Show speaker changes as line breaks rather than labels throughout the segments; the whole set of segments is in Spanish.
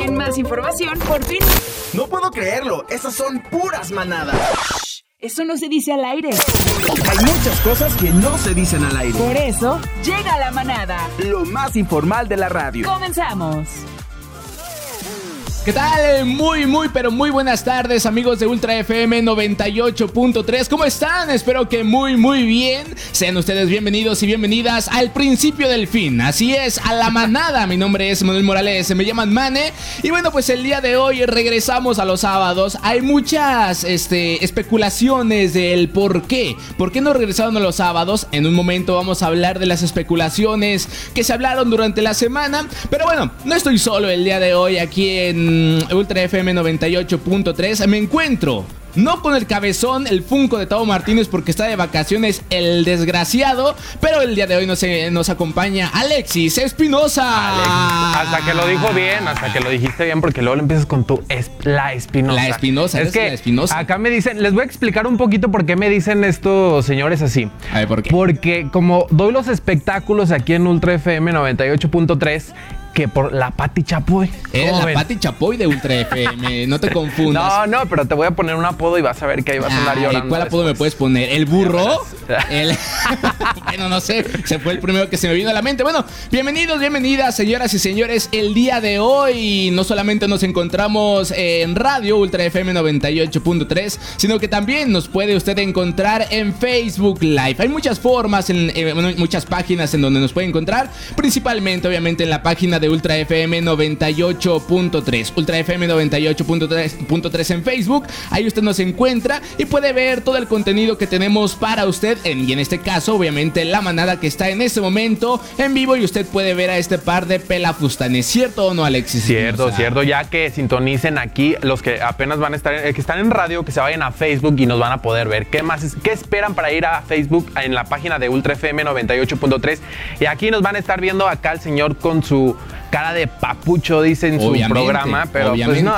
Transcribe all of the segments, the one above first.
En más información, por fin.
No puedo creerlo, esas son puras manadas.
Eso no se dice al aire.
Hay muchas cosas que no se dicen al aire.
Por eso, llega la manada.
Lo más informal de la radio.
Comenzamos.
¿Qué tal? Muy, muy, pero muy buenas tardes amigos de Ultra FM 98.3. ¿Cómo están? Espero que muy, muy bien. Sean ustedes bienvenidos y bienvenidas al principio del fin. Así es, a la manada. Mi nombre es Manuel Morales, me llaman Mane. Y bueno, pues el día de hoy regresamos a los sábados. Hay muchas este, especulaciones del por qué. ¿Por qué no regresaron a los sábados? En un momento vamos a hablar de las especulaciones que se hablaron durante la semana. Pero bueno, no estoy solo el día de hoy aquí en Ultra FM 98.3 me encuentro no con el cabezón, el Funko de Tavo Martínez porque está de vacaciones el desgraciado, pero el día de hoy nos, eh, nos acompaña Alexis Espinosa.
hasta que lo dijo bien, hasta que lo dijiste bien porque luego le empiezas con tu la Espinosa.
La Espinosa,
es que
la Espinosa.
Acá me dicen, les voy a explicar un poquito por qué me dicen estos señores así.
A ver, ¿por qué?
Porque como doy los espectáculos aquí en Ultra FM 98.3 que por la Pati Chapoy.
Era la Pati Chapoy de Ultra FM, no te confundas.
No, no, pero te voy a poner un apodo y vas a ver que ahí vas a andar llorando.
¿Cuál apodo me puedes poner? ¿El burro? El... bueno, no sé, se fue el primero que se me vino a la mente. Bueno, bienvenidos, bienvenidas, señoras y señores. El día de hoy no solamente nos encontramos en radio Ultra FM 98.3, sino que también nos puede usted encontrar en Facebook Live. Hay muchas formas, en, muchas páginas en donde nos puede encontrar, principalmente obviamente en la página de Ultra FM 98.3. Ultra FM 98.3 en Facebook. Ahí usted nos encuentra y puede ver todo el contenido que tenemos para usted. y en este caso, obviamente, la manada que está en este momento en vivo. Y usted puede ver a este par de pelafustanes. ¿Cierto o no, Alexis?
Cierto, cierto. Ya que sintonicen aquí los que apenas van a estar, eh, que están en radio, que se vayan a Facebook y nos van a poder ver. ¿Qué más? ¿Qué esperan para ir a Facebook en la página de Ultra FM 98.3? Y aquí nos van a estar viendo acá el señor con su cara de papucho, dice en su programa, pero pues no.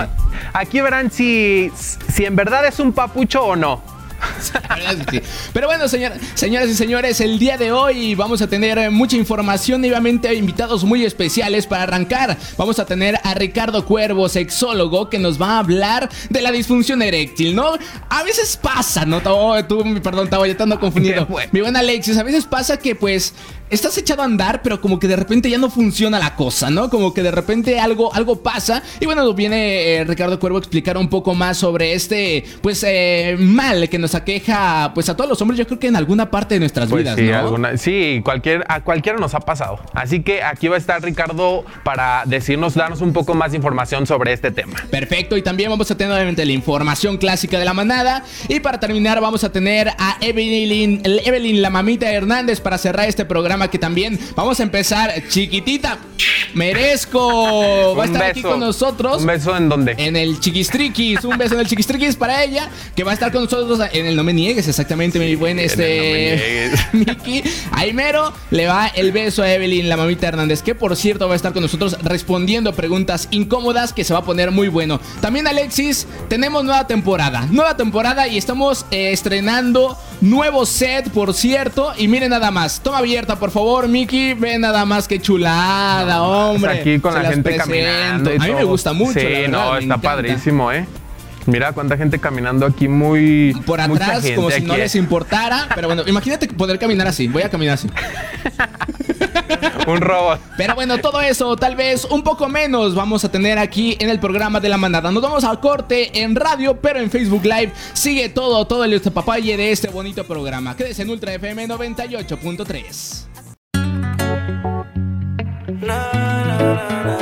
Aquí verán si, si en verdad es un papucho o no.
Pero bueno, señoras y señores, el día de hoy vamos a tener mucha información y obviamente invitados muy especiales para arrancar. Vamos a tener a Ricardo Cuervo, sexólogo, que nos va a hablar de la disfunción eréctil, ¿no? A veces pasa, ¿no? tú, perdón, estaba ya estando confundido. Mi buen Alexis, a veces pasa que pues estás echado a andar, pero como que de repente ya no funciona la cosa, ¿no? Como que de repente algo, algo pasa. Y bueno, viene eh, Ricardo Cuervo a explicar un poco más sobre este, pues, eh, mal que nos aqueja, pues, a todos los hombres, yo creo que en alguna parte de nuestras
pues
vidas,
sí,
¿no?
sí, cualquier, a cualquiera nos ha pasado. Así que aquí va a estar Ricardo para decirnos, darnos un poco más de información sobre este tema.
Perfecto, y también vamos a tener obviamente la información clásica de la manada. Y para terminar, vamos a tener a Evelyn, Evelyn la mamita Hernández para cerrar este programa que también vamos a empezar chiquitita. Merezco. Va a estar aquí con nosotros.
¿Un beso en dónde?
En el Chiquistriquis. Un beso en el Chiquistriquis para ella, que va a estar con nosotros en el No Me Niegues, exactamente, mi buen este. Miki. Aimero le va el beso a Evelyn, la mamita Hernández, que por cierto va a estar con nosotros respondiendo preguntas incómodas que se va a poner muy bueno. También, Alexis, tenemos nueva temporada. Nueva temporada y estamos eh, estrenando nuevo set, por cierto. Y miren nada más. Toma abierta, por favor, Miki. Ve nada más que chulada, hombre.
aquí con la gente caminando. a
mí me gusta mucho.
Sí, no, está padrísimo, ¿eh? Mira cuánta gente caminando aquí muy.
Por atrás, como si no les importara. Pero bueno, imagínate poder caminar así. Voy a caminar así.
un robot.
Pero bueno, todo eso, tal vez un poco menos, vamos a tener aquí en el programa de la manada. Nos vamos al corte en radio, pero en Facebook Live sigue todo, todo el papaye de este bonito programa. Quédese en Ultra FM 98.3.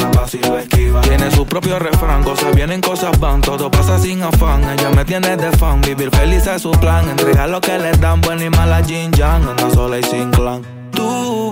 Tiene su propio refrán, cosas vienen, cosas van, todo pasa sin afán. Ella me tiene de fan, vivir feliz es su plan. Entrega lo que le dan, buena y mala Jin Yang, anda sola y sin clan. Tú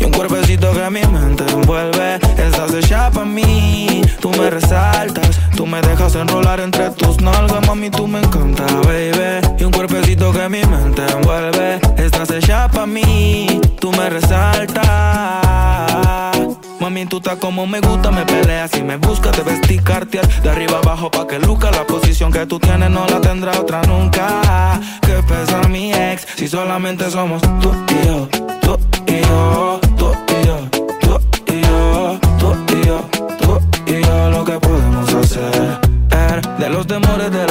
Cuerpecito que mi mente envuelve. Estás hecha para mí, tú me resaltas. Tú me dejas enrolar entre tus nalgas, mami, tú me encanta, baby. Y un cuerpecito que mi mente envuelve. Estás hecha para mí, tú me resaltas. Mami, tú estás como me gusta, me peleas y me buscas, te vestir cartier de arriba abajo pa' que luca la posición que tú tienes no la tendrá otra nunca. Que pesa mi ex si solamente somos tú y yo, tú y yo, yo, tú y yo, tú y yo, lo que podemos hacer. De los temores de la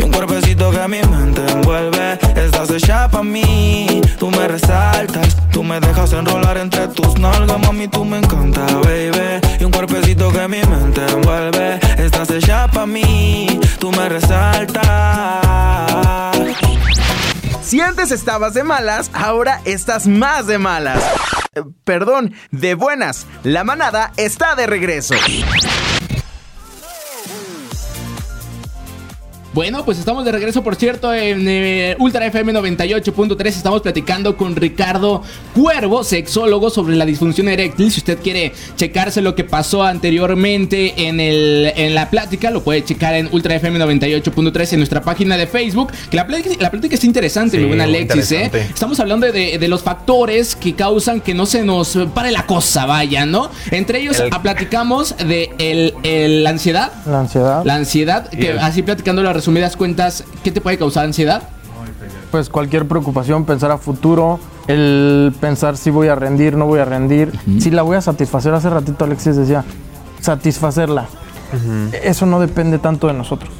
Un cuerpecito que mi mente envuelve. Estás hecha para mí, tú me resaltas. Tú me dejas enrolar entre tus nalgas, mami, tú me encanta, baby. Y un cuerpecito que mi mente envuelve. Estás hecha para mí, tú me resaltas.
Si antes estabas de malas, ahora estás más de malas. Eh, Perdón, de buenas. La manada está de regreso.
Bueno, pues estamos de regreso, por cierto, en eh, Ultra FM 98.3. Estamos platicando con Ricardo Cuervo, sexólogo, sobre la disfunción eréctil. Si usted quiere checarse lo que pasó anteriormente en, el, en la plática, lo puede checar en Ultra FM 98.3 en nuestra página de Facebook. Que la plática, la plática está interesante,
Sí,
mi buen
muy
Alexis, ¿eh? Estamos hablando de, de los factores que causan que no se nos pare la cosa, vaya, ¿no? Entre ellos,
El-
ah, platicamos de el, el- la ansiedad.
La ansiedad,
La ansiedad, que así platicando las resumidas cuentas, ¿qué te puede causar ansiedad?
pues cualquier preocupación, pensar a futuro, el pensar si voy a rendir, no voy a rendir, si la voy a satisfacer. Hace ratito Alexis decía, satisfacerla. Eso no depende tanto de nosotros,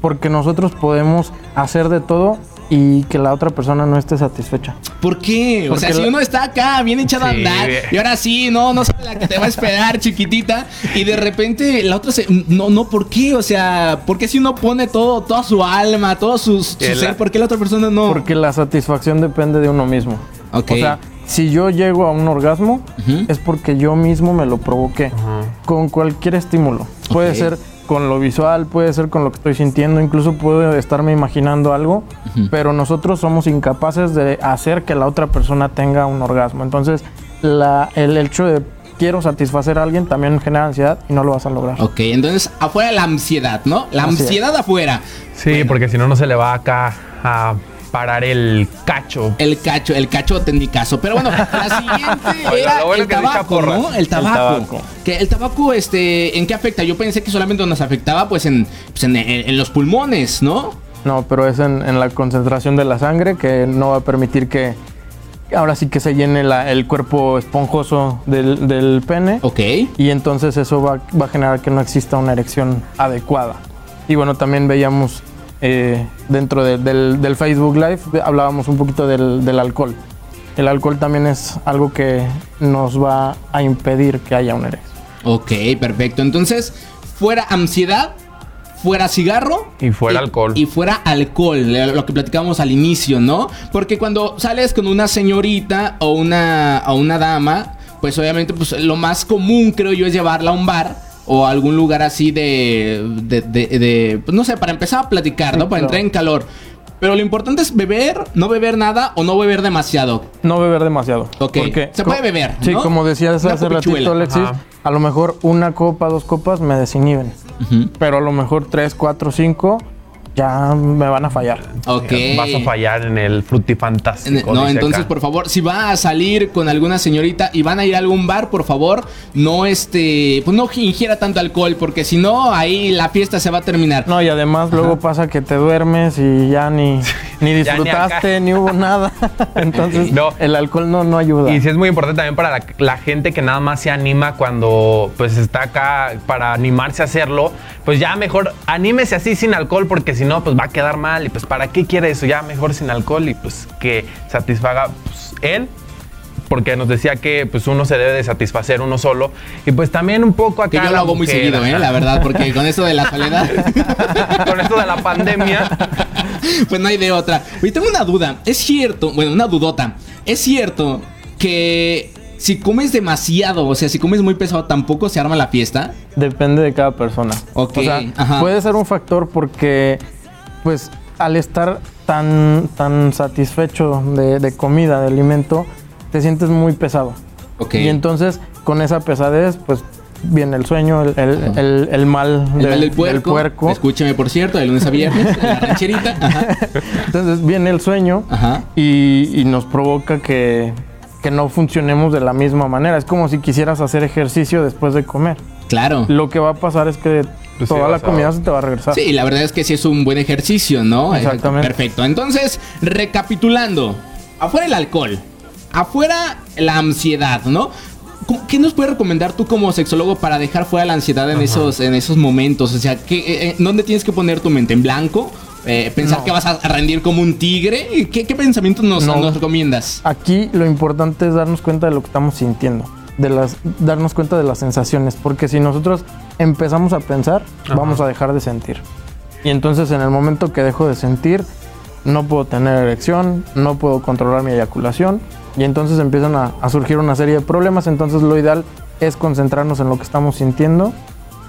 porque nosotros podemos hacer de todo y que la otra persona no esté satisfecha.
¿Por qué? O sea,
Porque
si uno está acá bien echado a andar y ahora sí, no, no sabe la que te va a esperar, chiquitita, y de repente la otra se. No, no, ¿por qué? O sea, ¿por qué si uno pone todo, toda su alma, todo su, su
Que la-
ser, ¿por qué la otra persona no?
Porque la satisfacción depende de uno mismo.
Ok.
O sea, si yo llego a un orgasmo, es porque yo mismo me lo provoqué. Con cualquier estímulo. Puede ser con lo visual, puede ser con lo que estoy sintiendo, incluso puedo estarme imaginando algo, pero nosotros somos incapaces de hacer que la otra persona tenga un orgasmo. Entonces, la- el hecho de quiero satisfacer a alguien también genera ansiedad y no lo vas a lograr.
Ok, entonces afuera la ansiedad, ¿no? La
Así es.
ansiedad afuera.
Sí, porque si no, no se le va acá a parar el cacho.
El cacho, el cachote en mi caso. Pero bueno, la siguiente era
bueno
el tabaco. ¿no? El tabaco.
tabaco.
Que el tabaco, este, ¿en qué afecta? Yo pensé que solamente nos afectaba, pues, en, pues, en, en- en los pulmones, ¿no?
No, pero es en, en la concentración de la sangre que no va a permitir que ahora sí que se llene la- el cuerpo esponjoso del, del pene.
Ok.
y entonces eso va, va a generar que no exista una erección adecuada. Y bueno, también veíamos eh, dentro de- del, del Facebook Live, hablábamos un poquito del, del alcohol. El alcohol también es algo que nos va a impedir que haya una erección.
Ok, perfecto. Entonces, fuera ansiedad, fuera cigarro.
Y fuera alcohol.
Y fuera alcohol, eh, lo que platicábamos al inicio, ¿no? Porque cuando sales con una señorita o una, o una dama, pues obviamente pues, lo más común, creo yo, es llevarla a un bar o a algún lugar así de, de, de- de, pues, no sé, para empezar a platicar, ¿no? Para
claro.
entrar en calor. Pero lo importante es beber, no beber nada o no beber demasiado.
No beber demasiado.
Ok. Se puede beber,
Sí,
¿no?
como decías hace ratito, Alexis,
Ajá.
a lo mejor una copa, dos copas me desinhiben. Pero a lo mejor tres, cuatro, cinco ya me van a fallar.
Ok.
Vas a fallar en el frutifantástico.
No,
dice
entonces
acá.
por favor, si va a salir con alguna señorita y van a ir a algún bar, por favor, no este, pues no ingiera tanto alcohol, porque si no, ahí la fiesta se va a terminar.
No, y además luego pasa que te duermes y ya ni, ni disfrutaste, ni, hubo nada. Entonces,
No.
el alcohol no, no ayuda.
Y sí es muy importante también para la, la gente que nada más se anima cuando pues está acá para animarse a hacerlo, pues ya mejor anímese así sin alcohol porque si no pues va a quedar mal y pues para qué quiere eso, ya mejor sin alcohol y pues que satisfaga pues, él porque nos decía que pues uno se debe de satisfacer uno solo y pues también un poco acá
Que yo lo hago muy seguido, ¿eh? La verdad, porque con esto de la soledad,
con esto de la pandemia
pues no hay de otra. Oye, tengo una duda. Es cierto, bueno, una dudota. Es cierto que si comes demasiado, o sea, si comes muy pesado, tampoco se arma la fiesta.
Depende de cada persona.
Ok,
O sea,
ajá.
puede ser un factor porque, pues, al estar tan, tan satisfecho de, de comida, de alimento, te sientes muy pesado.
Ok.
Y entonces, con esa pesadez, pues, viene el sueño, el, el- el- el mal,
El
de-
mal del puerco.
del puerco.
Escúcheme, por cierto, de lunes a viernes, en la rancherita. Ajá.
Entonces, viene el sueño
Ajá.
y, y nos provoca que, que no funcionemos de la misma manera. Es como si quisieras hacer ejercicio después de comer.
Claro.
Lo que va a pasar es que
Pues sí,
toda la
a-
comida se te va a regresar.
Sí, la verdad es que sí es un buen ejercicio, ¿no?
Exactamente.
Perfecto. Entonces, recapitulando, afuera el alcohol, afuera la ansiedad, ¿no? ¿Cómo- ¿Qué nos puedes recomendar tú como sexólogo para dejar fuera la ansiedad en esos, en esos momentos? O sea, ¿qué, eh, eh, ¿dónde tienes que poner tu mente? ¿En blanco? Eh, ¿Pensar
No.
que vas a rendir como un tigre? ¿Qué, qué pensamientos nos,
No.
nos recomiendas?
Aquí lo importante es darnos cuenta de lo que estamos sintiendo, de las, darnos cuenta de las sensaciones, porque si nosotros empezamos a pensar, vamos a dejar de sentir. Y entonces en el momento que dejo de sentir, no puedo tener erección, no puedo controlar mi eyaculación, y entonces empiezan a, a surgir una serie de problemas. Entonces lo ideal es concentrarnos en lo que estamos sintiendo,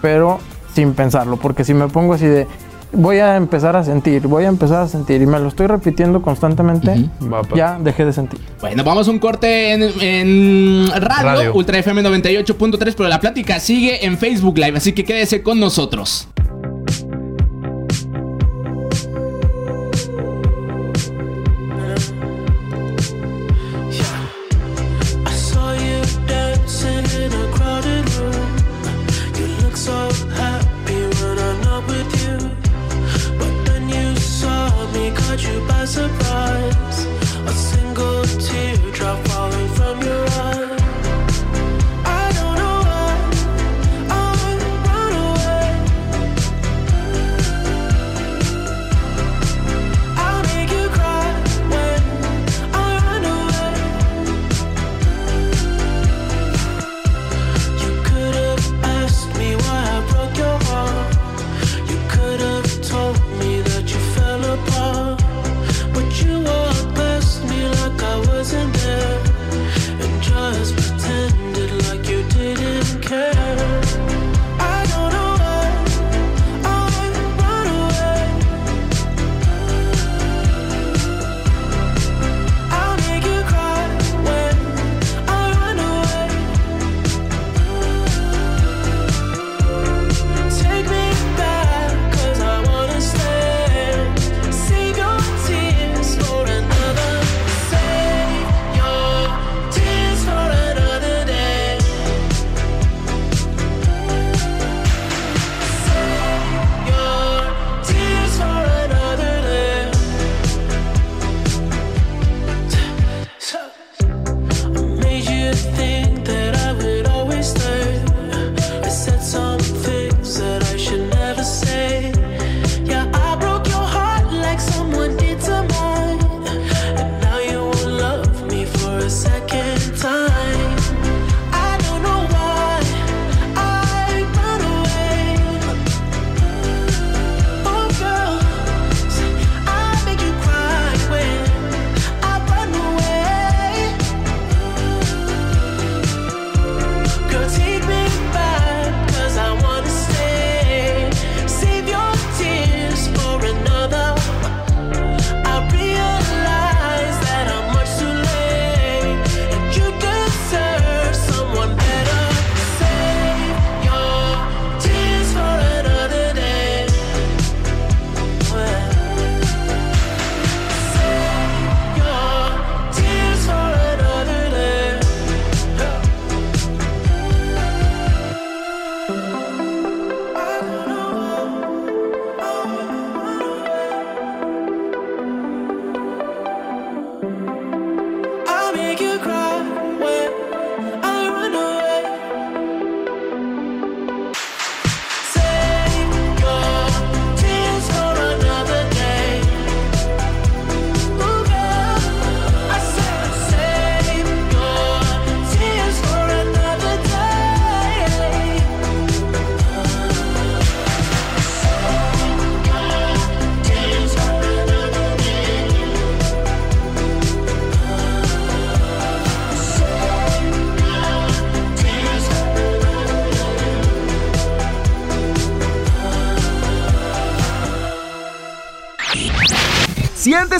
pero sin pensarlo, porque si me pongo así de voy a empezar a sentir, voy a empezar a sentir y me lo estoy repitiendo constantemente,
pasar.
ya dejé de sentir.
Bueno, vamos a un corte en, en radio,
Radio.
Ultra FM 98.3, pero la plática sigue en Facebook Live, así que quédese con nosotros.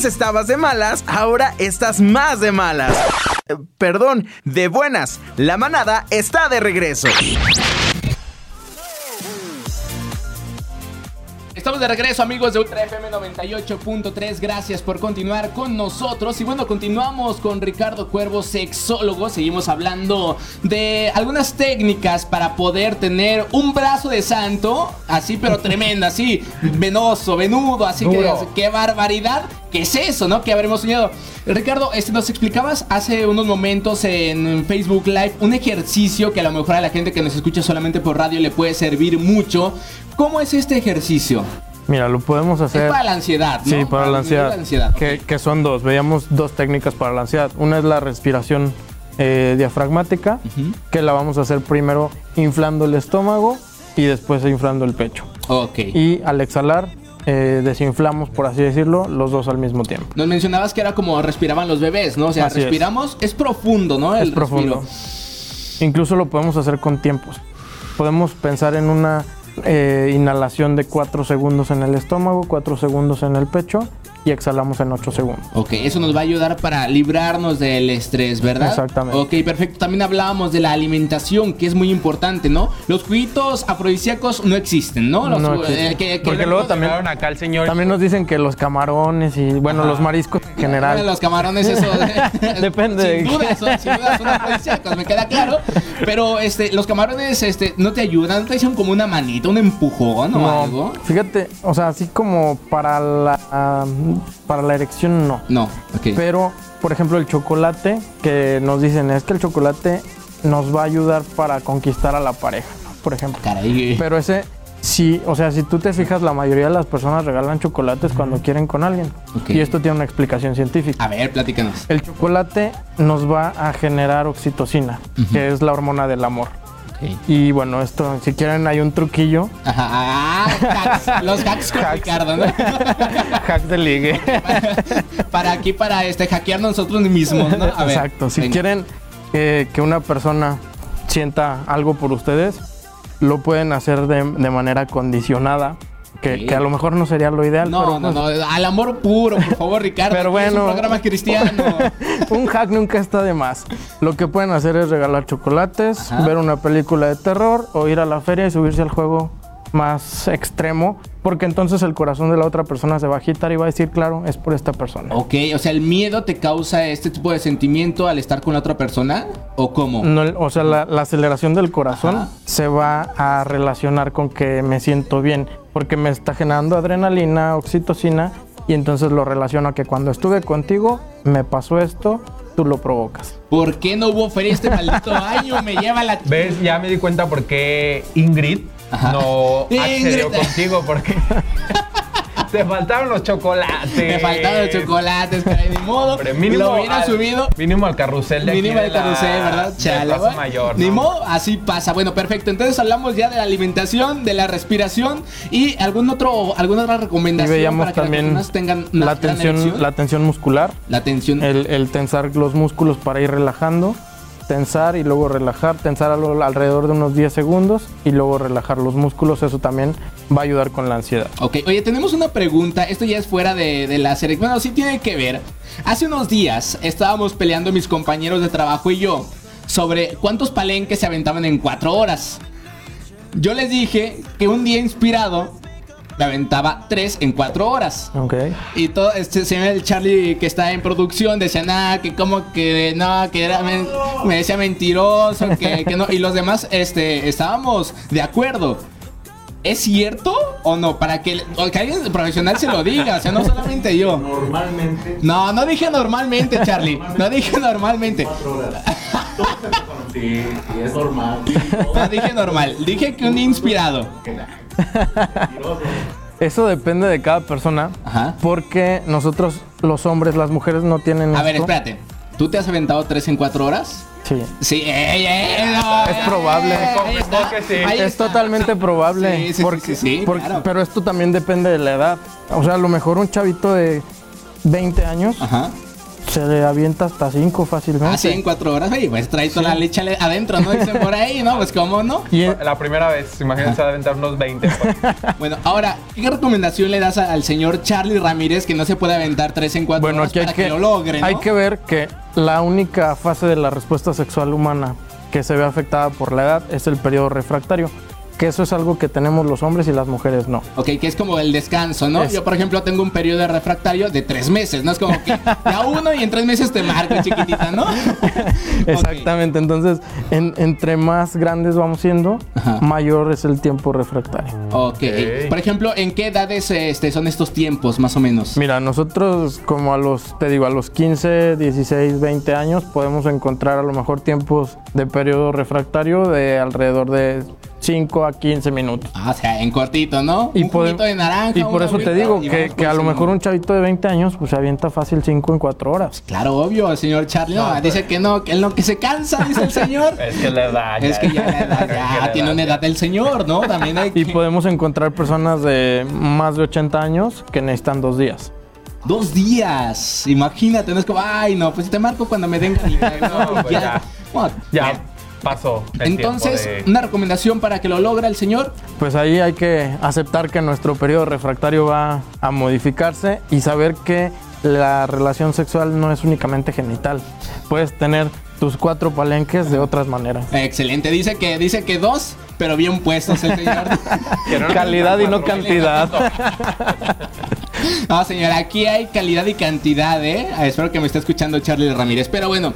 Antes estabas de malas, ahora estás más de malas. Eh, Perdón, de buenas. La manada está de regreso.
Estamos de regreso amigos de Ultra FM 98.3, gracias por continuar con nosotros. Y bueno, continuamos con Ricardo Cuervo, sexólogo, seguimos hablando de algunas técnicas para poder tener un brazo de santo, así pero tremendo, así venoso, venudo, así que qué barbaridad, ¿qué es eso, no? Que habremos soñado. Ricardo, este, nos explicabas hace unos momentos en Facebook Live un ejercicio que a lo mejor a la gente que nos escucha solamente por radio le puede servir mucho. ¿Cómo es este ejercicio?
Mira, lo podemos hacer.
Es para la ansiedad, ¿no?
Sí, para la ansiedad. Que,
ok.
que son dos. Veíamos dos técnicas para la ansiedad. Una es la respiración eh, diafragmática, que la vamos a hacer primero inflando el estómago y después inflando el pecho.
Ok.
Y al exhalar, eh, desinflamos, por así decirlo, los dos al mismo tiempo.
Nos mencionabas que era como respiraban los bebés, ¿no? O sea,
Así es.
respiramos, es. profundo, ¿no? El
es profundo.
respiro.
Incluso lo podemos hacer con tiempos. Podemos pensar en una eh, inhalación de 4 segundos en el estómago, 4 segundos en el pecho y exhalamos en 8 segundos.
Ok, eso nos va a ayudar para librarnos del estrés, ¿verdad?
Exactamente.
Ok, perfecto. También hablábamos de la alimentación, que es muy importante, ¿no? Los juguitos afrodisíacos no existen, ¿no? Los,
No
eh,
existen.
que- que-
Porque
que-
luego también-
acá el señor.
También nos dicen que los camarones y, bueno,
Ajá.
los mariscos en general.
Los camarones, eso.
Depende de
Sin duda, son, sin duda son afrodisíacos, me queda claro. Pero este, los camarones este, no te ayudan, no te dicen como una manita, un empujón o
No,
algo.
fíjate, o sea, así como para la, para la erección no.
No, ok.
Pero, por ejemplo, el chocolate, que nos dicen es que el chocolate nos va a ayudar para conquistar a la pareja, ¿no? por ejemplo.
Caray.
Pero ese, sí, o sea, si tú te fijas, la mayoría de las personas regalan chocolates cuando quieren con alguien. Y esto tiene una explicación científica.
A ver, platícanos.
El chocolate nos va a generar oxitocina, que es la hormona del amor. Y bueno, esto, si quieren, hay un truquillo.
Ajá, ah, hacks, los hacks con Ricardo, ¿no?
Hack de ligue.
para aquí, para este, hackear nosotros mismos, ¿no? A ver,
Exacto. Si
venga.
quieren eh, que una persona sienta algo por ustedes, lo pueden hacer de, de manera condicionada. Que, a lo mejor no sería lo ideal.
No,
pero,
no,
pues,
no, al amor puro, por favor, Ricardo.
Pero
Es
bueno.
un programa cristiano.
un hack nunca está de más. Lo que pueden hacer es regalar chocolates,
Ajá.
ver una película de terror o ir a la feria y subirse al juego más extremo, porque entonces el corazón de la otra persona se va a agitar y va a decir, claro, es por esta persona.
Ok, o sea, ¿el miedo te causa este tipo de sentimiento al estar con la otra persona? ¿O cómo?
No, o sea, la, la aceleración del corazón
Ajá.
se va a relacionar con que me siento bien, porque me está generando adrenalina, oxitocina, y entonces lo relaciono a que cuando estuve contigo me pasó esto, tú lo provocas.
¿Por qué no hubo feria este maldito año? Me lleva la...
¿Ves? Ya me di cuenta por qué Ingrid
Ajá.
no accedió
Ingrid.
contigo porque te faltaron los chocolates.
Me faltaban los chocolates, caray, ni modo.
Hombre, mínimo
lo hubiera
al-
subido.
Mínimo al carrusel de
Mínimo
de
de
la-
carrusel, ¿verdad?
de
Chale,
Plaza
bueno,
Mayor.
Ni
¿no?
modo, así pasa. Bueno, perfecto. Entonces hablamos ya de la alimentación, de la respiración y algún otro, alguna otra
Y
recomendación
veíamos
para que
también
las tengan
la tensión, la tensión muscular,
La tensión.
el, el tensar los músculos para ir relajando, tensar y luego relajar, tensar alrededor de unos 10 segundos y luego relajar los músculos, eso también va a ayudar con la ansiedad.
Ok, oye, tenemos una pregunta. Esto ya es fuera de, la serie. Bueno, sí tiene que ver. Hace unos días estábamos peleando mis compañeros de trabajo y yo sobre cuántos palenques se aventaban en cuatro horas. Yo les dije que un día inspirado me aventaba tres en cuatro horas.
Ok.
Y todo, este señor el Charlie que está en producción decía, nada, que como que no, que era, men- me decía mentiroso, que, que no. Y los demás, este, estábamos de acuerdo. ¿Es cierto o no? Para que, o que alguien profesional se lo diga, o sea, no solamente yo.
Normalmente.
No, no dije normalmente, Charlie. No dije normalmente.
Sí, sí, es normal.
No dije normal. Dije que un inspirado.
Eso depende de cada persona,
Ajá.
porque nosotros los hombres, las mujeres no tienen
A ver,
esto.
espérate. ¿Tú te has aventado tres en cuatro horas?
Sí.
Sí, ey, ey, no,
Es
ey,
probable.
que sí.
Es totalmente probable.
Sí, sí, sí,
porque-
sí, sí,
porque-
claro.
Pero esto también depende de la edad. O sea, a lo mejor un chavito de 20 años
Ajá.
Se le avienta hasta cinco fácilmente.
Así en cuatro horas, oye, pues trae toda la leche adentro, ¿no? Dicen por ahí, ¿no? Pues cómo no.
Y
La primera vez, imagínense aventar unos 20. pues.
Bueno, ahora, ¿qué recomendación le das al señor Charlie Ramírez que no se puede aventar tres en cuatro
bueno,
horas
aquí hay
para
que,
que, lo logre, ¿no?
hay que ver que la única fase de la respuesta sexual humana que se ve afectada por la edad es el periodo refractario, que eso es algo que tenemos los hombres y las mujeres no.
Ok, que es como el descanso, ¿no?
Es-
Yo, por ejemplo, tengo un periodo de refractario de tres meses, ¿no? Es como que ya uno y en tres meses te marco, chiquitita, ¿no?
Exactamente, entonces en- entre más grandes vamos siendo,
Ajá.
mayor es el tiempo refractario.
Ok.
Ok.
Por ejemplo, ¿en qué edades este, son estos tiempos, más o menos?
Mira, nosotros como a los, te digo, a los 15, 16, 20 años podemos encontrar a lo mejor tiempos de periodo refractario de alrededor de 5 a 15 minutos.
Ah, o sea, en cortito, ¿no?
Y
un
por,
de naranja.
y por eso te digo
y
que, que a lo mejor un chavito de 20 años pues se avienta fácil 5 en 4 horas.
Claro, obvio, el señor Charlie. No, dice que no, que él no, que se cansa, dice el señor.
Es que la edad.
es que ya, la edad, ya tiene una edad del señor, ¿no? También hay
Y
que-
podemos encontrar personas de más de 80 años que necesitan dos días.
Dos días. Imagínate, no es como, ay, no, pues te marco cuando me den
No, pues ya.
Bueno,
Ya. Pasó. el
Entonces,
de-
una recomendación para que lo logre el señor.
Pues ahí hay que aceptar que nuestro periodo refractario va a modificarse y saber que la relación sexual no es únicamente genital. Puedes tener tus cuatro palenques de otras maneras.
Excelente, dice que dice que dos, pero bien puestos el señor.
Que no-
Calidad y no cantidad.
No, señora, aquí hay calidad y cantidad, ¿eh? Espero que me esté escuchando Charlie Ramírez. Pero bueno,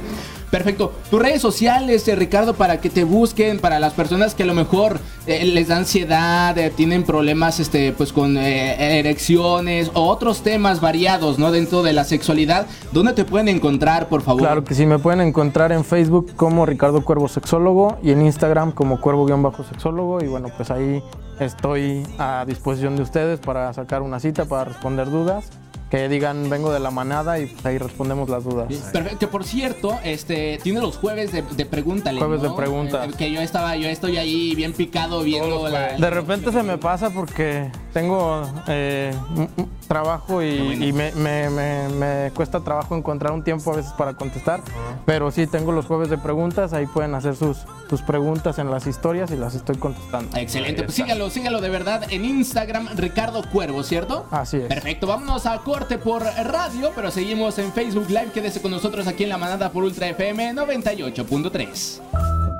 perfecto. Tus redes sociales, eh, Ricardo, para que te busquen, para las personas que a lo mejor eh, les da ansiedad, eh, tienen problemas este, pues con eh, erecciones o otros temas variados, ¿no? Dentro de la sexualidad. ¿Dónde te pueden encontrar, por favor?
Claro que sí, me pueden encontrar en Facebook como Ricardo Cuervo Sexólogo y en Instagram como Cuervo-Sexólogo y bueno, pues ahí estoy a disposición de ustedes para sacar una cita, para responder dudas, que digan vengo de la manada y pues ahí respondemos las dudas.
Perfecto, que por cierto, este tiene los jueves de, de pregúntale.
Jueves
¿no?
de preguntas.
Eh, que yo estaba, yo estoy ahí bien picado viendo la.
De repente se me pasa porque tengo eh, trabajo y, y me, me- me- me cuesta trabajo encontrar un tiempo a veces para contestar, pero sí tengo los jueves de preguntas, ahí pueden hacer sus, sus preguntas en las historias y las estoy contestando.
Excelente, pues sígalo, sígalo de verdad en Instagram, Ricardo Cuervo, ¿cierto?
Así es.
Perfecto, vámonos a corte por radio, pero seguimos en Facebook Live. Quédese con nosotros aquí en la manada por Ultra FM 98.3.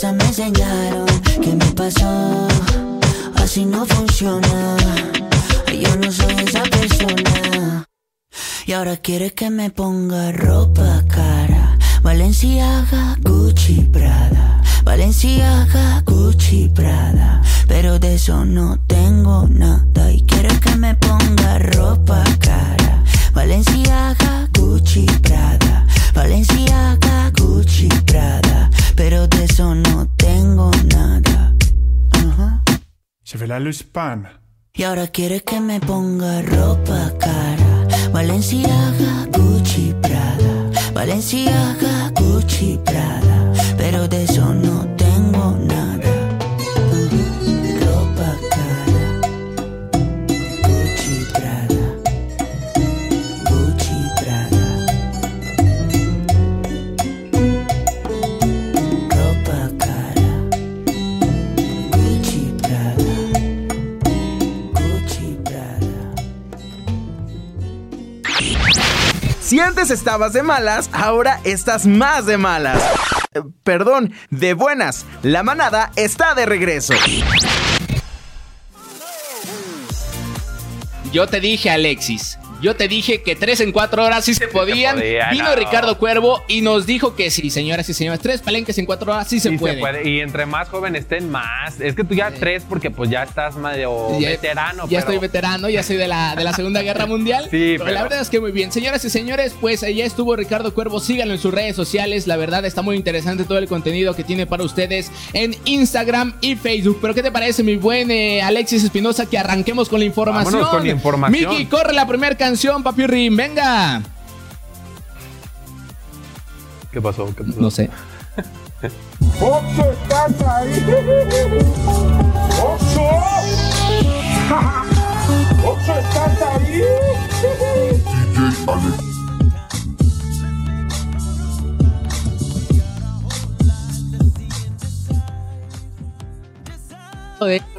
que casa me enseñaron ¿Qué me pasó? Así no funciona. Yo no soy esa persona. Y ahora quiere que me ponga ropa cara. Valenciaga, Gucci, Prada. Valenciaga, Gucci, Prada. Pero de eso no tengo nada. Y quiere que me ponga ropa cara. Valenciaga, Gucci, Prada. Valenciaga, de eso no tengo nada Ajá.
Je vais la Luspan.
Y ahora quiere que me ponga ropa cara. Valenciaga, Gucci, Prada. Valenciaga, Gucci, Prada. Pero de
Antes estabas de malas, ahora estás más de malas. Eh, Perdón, de buenas. La manada está de regreso.
Yo te dije, Alexis. Yo te dije que tres en cuatro horas sí se podían.
podía,
Vino
no.
Ricardo Cuervo y nos dijo que sí, señoras y señores. Tres palenques en cuatro horas sí se
Sí
puede.
se puede. Y entre más joven estén, más. Es que tú ya tres, porque pues ya estás medio
Ya-
veterano.
Ya
pero-
estoy veterano, ya soy de la, de la Segunda Guerra Mundial.
Sí,
pero,
pero-
la verdad es que muy bien. Señoras y señores, pues ya estuvo Ricardo Cuervo. Síganlo en sus redes sociales. La verdad está muy interesante todo el contenido que tiene para ustedes en Instagram y Facebook. Pero ¿qué te parece, mi buen eh, Alexis Espinosa, que arranquemos con la información?
Vámonos con la información.
Miki, corre la primera canción, papirri. Venga.
¿Qué pasó? ¿Qué pasó?
No sé.
¡Oxo, estás ahí! ¡Oxo! ¡Oxo, estás ahí!
Muy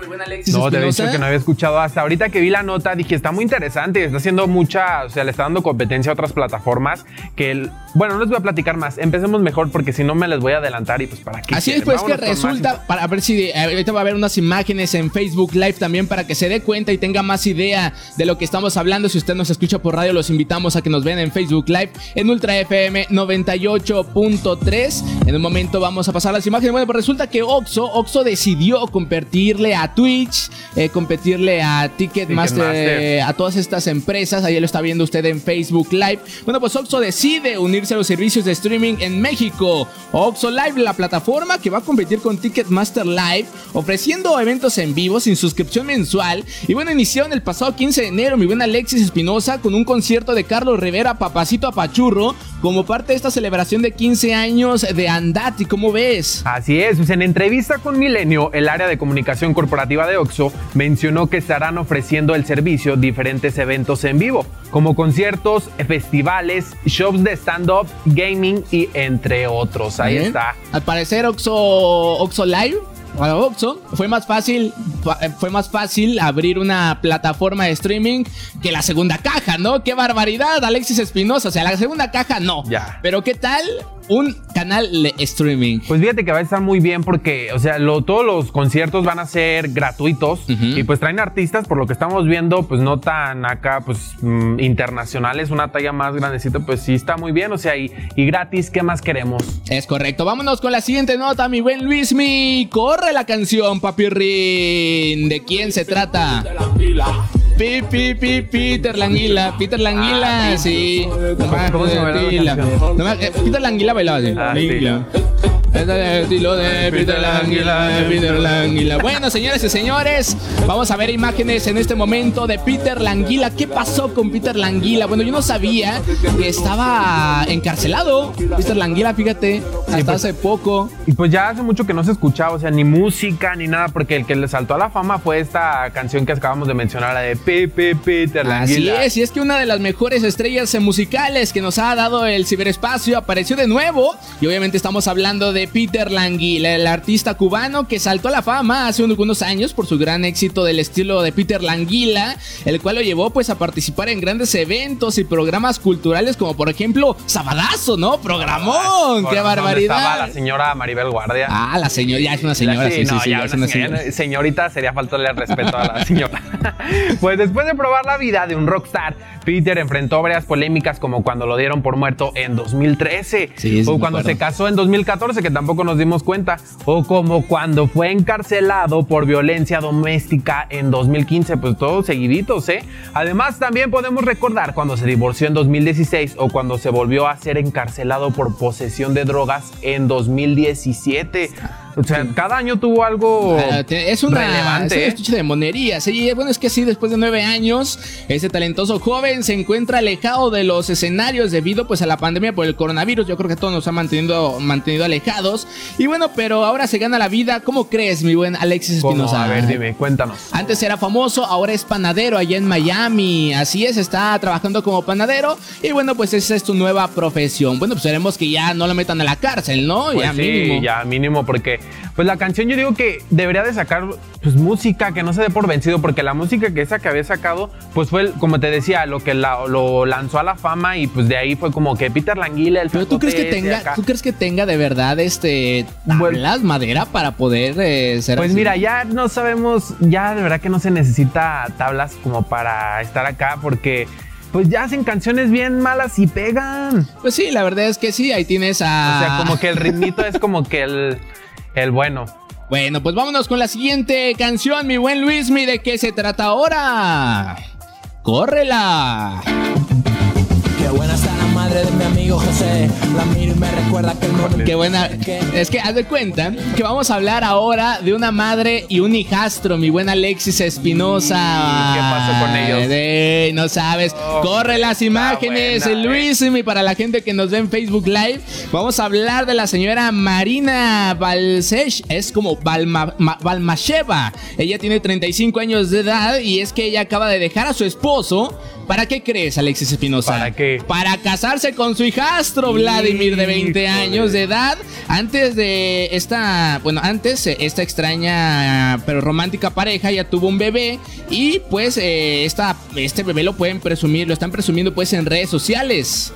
buen Alexis.
No, te había
Espinosa.
dicho que no había escuchado. Hasta ahorita que vi la nota, dije, está muy interesante, está haciendo mucha, o sea, le está dando competencia a otras plataformas que, el- bueno, no les voy a platicar más, empecemos mejor porque si no me les voy a adelantar y pues para qué.
Así es, pues que
Vámonos
resulta, para ver si eh, ahorita va a haber unas imágenes en Facebook Live también para que se dé cuenta y tenga más idea de lo que estamos hablando. Si usted nos escucha por radio, los invitamos a que nos vean en Facebook Live en Ultra FM 98.3. En un momento vamos a pasar las imágenes. Bueno, pues resulta que Oxo, Oxo decidió competirle a Twitch, eh, competirle a Ticketmaster, eh, a todas estas empresas. Ahí lo está viendo usted en Facebook Live. Bueno, pues Oxo decide a los servicios de streaming en México. Oxo Live, la plataforma que va a competir con Ticketmaster Live, ofreciendo eventos en vivo sin suscripción mensual. Y bueno, iniciaron el pasado 15 de enero, mi buen Alexis Espinosa, con un concierto de Carlos Rivera, Papacito Apachurro, como parte de esta celebración de 15 años de Andati. ¿Cómo ves?
Así es, pues en entrevista con Milenio, el área de comunicación corporativa de Oxo mencionó que estarán ofreciendo el servicio diferentes eventos en vivo, como conciertos, festivales, shows de stand-up, gaming y entre otros. Ahí
Bien.
está.
Al parecer Oxo, Oxo Live para Oxo fue más fácil eh, fue más fácil abrir una plataforma de streaming que la segunda caja, ¿no? Qué barbaridad, Alexis Espinosa, o sea, la segunda caja no.
Ya.
Pero qué tal un canal de streaming?
Pues fíjate que va a estar muy bien porque, o sea, lo- todos los conciertos van a ser gratuitos y pues traen artistas, por lo que estamos viendo, pues no tan acá, pues mm, internacionales, una talla más grandecita, pues sí está muy bien, o sea, y, y gratis, ¿qué más queremos?
Es correcto. Vámonos con la siguiente nota, mi buen Luismi. Corre la canción, papirrín. ¿De quién se trata? Pi, pi, pi, Peter Languila. Peter Languila, sí. Nomás,
¿Cómo se llama la
eh, Peter Languila bailaba así. Es el estilo de Peter Languila, de Peter Languila. Bueno, señores y señores, vamos a ver imágenes en este momento de Peter Languila. ¿Qué pasó con Peter Languila? Bueno, yo no sabía que estaba encarcelado. Peter Languila, fíjate, hasta
pues-
hace poco.
Y pues ya hace mucho que no se escuchaba, o sea, ni música ni nada, porque el que le saltó a la fama fue esta canción que acabamos de mencionar, la de Pepe Peter
Así
Languila.
es, y es que una de las mejores estrellas musicales que nos ha dado el ciberespacio apareció de nuevo. Y obviamente estamos hablando de Peter Languila, el artista cubano que saltó a la fama hace algunos años por su gran éxito del estilo de Peter Languila, el cual lo llevó pues a participar en grandes eventos y programas culturales como por ejemplo Sabadazo, ¿no? Programón,
Por
qué barbaridad.
Estaba la señora Maribel Guardia.
Ah, la señora, ya es una señora, sí,
Sí, no,
sí,
ya
ya es
una señora-
señora.
señorita sería faltarle el respeto a la señora. pues después de probar la vida de un rockstar, Peter enfrentó varias polémicas como cuando lo dieron por muerto en 2013
Sí, sí,
o cuando se casó en 2014 que tampoco nos dimos cuenta o como cuando fue encarcelado por violencia doméstica en 2015, pues todos seguiditos, ¿eh? Además también podemos recordar cuando se divorció en 2016 o cuando se volvió a ser encarcelado por posesión de drogas en 2017. O sea, cada año tuvo algo
Ah, es una,
relevante.
es un
¿eh?
estuche de monería. Sí, bueno, es que sí, después de nueve años, este talentoso joven se encuentra alejado de los escenarios debido pues a la pandemia por el coronavirus. Yo creo que todos nos ha mantenido, mantenido alejados. Y bueno, pero ahora se gana la vida. ¿Cómo crees, mi buen Alexis. Espinosa?
A ver, dime, cuéntanos.
Antes era famoso, ahora es panadero allá en Miami. Así es, está trabajando como panadero. Y bueno, pues esa es tu nueva profesión. Bueno, pues esperemos que ya no lo metan a la cárcel, ¿no?
Pues
ya
sí,
mínimo.
ya mínimo, porque pues la canción yo digo que debería de sacar pues música que no se dé por vencido, porque la música que esa que había sacado, pues fue, como te decía, lo que la- lo lanzó a la fama y pues de ahí fue como que Peter Languila, el
Pero tú crees que tenga, tú crees que tenga de verdad este tablas, madera para poder eh, ser
Pues
así?
mira, ya no sabemos, ya de verdad que no se necesita tablas como para estar acá, porque pues ya hacen canciones bien malas y pegan.
Pues sí, la verdad es que sí, ahí tienes a.
O sea, como que el ritmito es como que el, el bueno.
Bueno, pues vámonos con la siguiente canción, mi buen Luismi. ¿De qué se trata ahora? ¡Córrela!
Qué buena está la madre de mi amigo José. La miro y me recuerda que el.
Qué buena. Es que haz de cuenta que vamos a hablar ahora de una madre y un hijastro, mi buen Alexis Espinosa.
¿Qué pasó con ellos?
De- no sabes. Corre las imágenes,
buena, eh.
Luismi, para la gente que nos ve en Facebook Live. Vamos a hablar de la señora Marina Balsech. Es como Balma, Ma- Balmasheva. Ella tiene 35 años de edad y es que ella acaba de dejar a su esposo. ¿Para qué crees, Alexis Espinosa?
¿Para qué?
Para casarse con su hijastro, Vladimir, de 20
Híjole.
años de edad. Antes de esta, bueno, antes eh, esta extraña pero romántica pareja ya tuvo un bebé y pues eh, esta, este bebé lo pueden presumir, lo están presumiendo pues en redes sociales.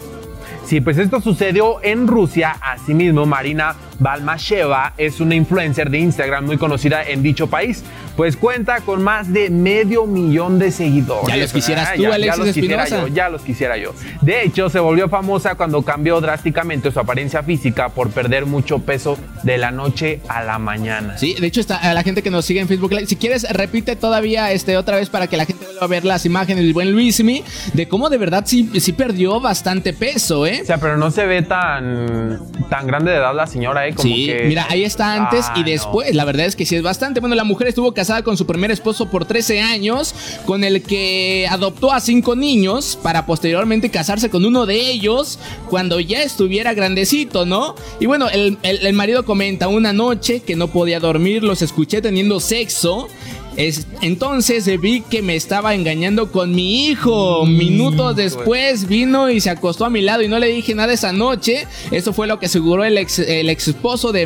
Sí, pues esto sucedió en Rusia. Asimismo, Marina Balmasheva es una influencer de Instagram muy conocida en dicho país. Pues cuenta con más de medio millón de seguidores.
Ya los quisieras
Ah,
tú, Alexis
los quisiera yo, ya los quisiera yo. De hecho, se volvió famosa cuando cambió drásticamente su apariencia física por perder mucho peso de la noche a la mañana.
Sí, de hecho está a la gente que nos sigue en Facebook Live. Si quieres repite todavía este otra vez para que la gente vuelva a ver las imágenes del buen Luismi de cómo de verdad sí, sí perdió bastante peso, ¿eh?
O sea, pero no se ve tan, tan grande de edad la señora, ¿eh? Como
sí,
que-
mira, ahí está antes
Ah,
y
no.
después. La verdad es que sí es bastante. Bueno, la mujer estuvo casada con su primer esposo por 13 años, con el que adoptó a cinco niños para posteriormente casarse con uno de ellos cuando ya estuviera grandecito, ¿no? Y bueno, el, el- el marido comenta una noche que no podía dormir, los escuché teniendo sexo. Es- entonces vi que me estaba engañando con mi hijo. Minutos después vino y se acostó a mi lado y no le dije nada esa noche. Eso fue lo que aseguró el ex, el ex esposo de,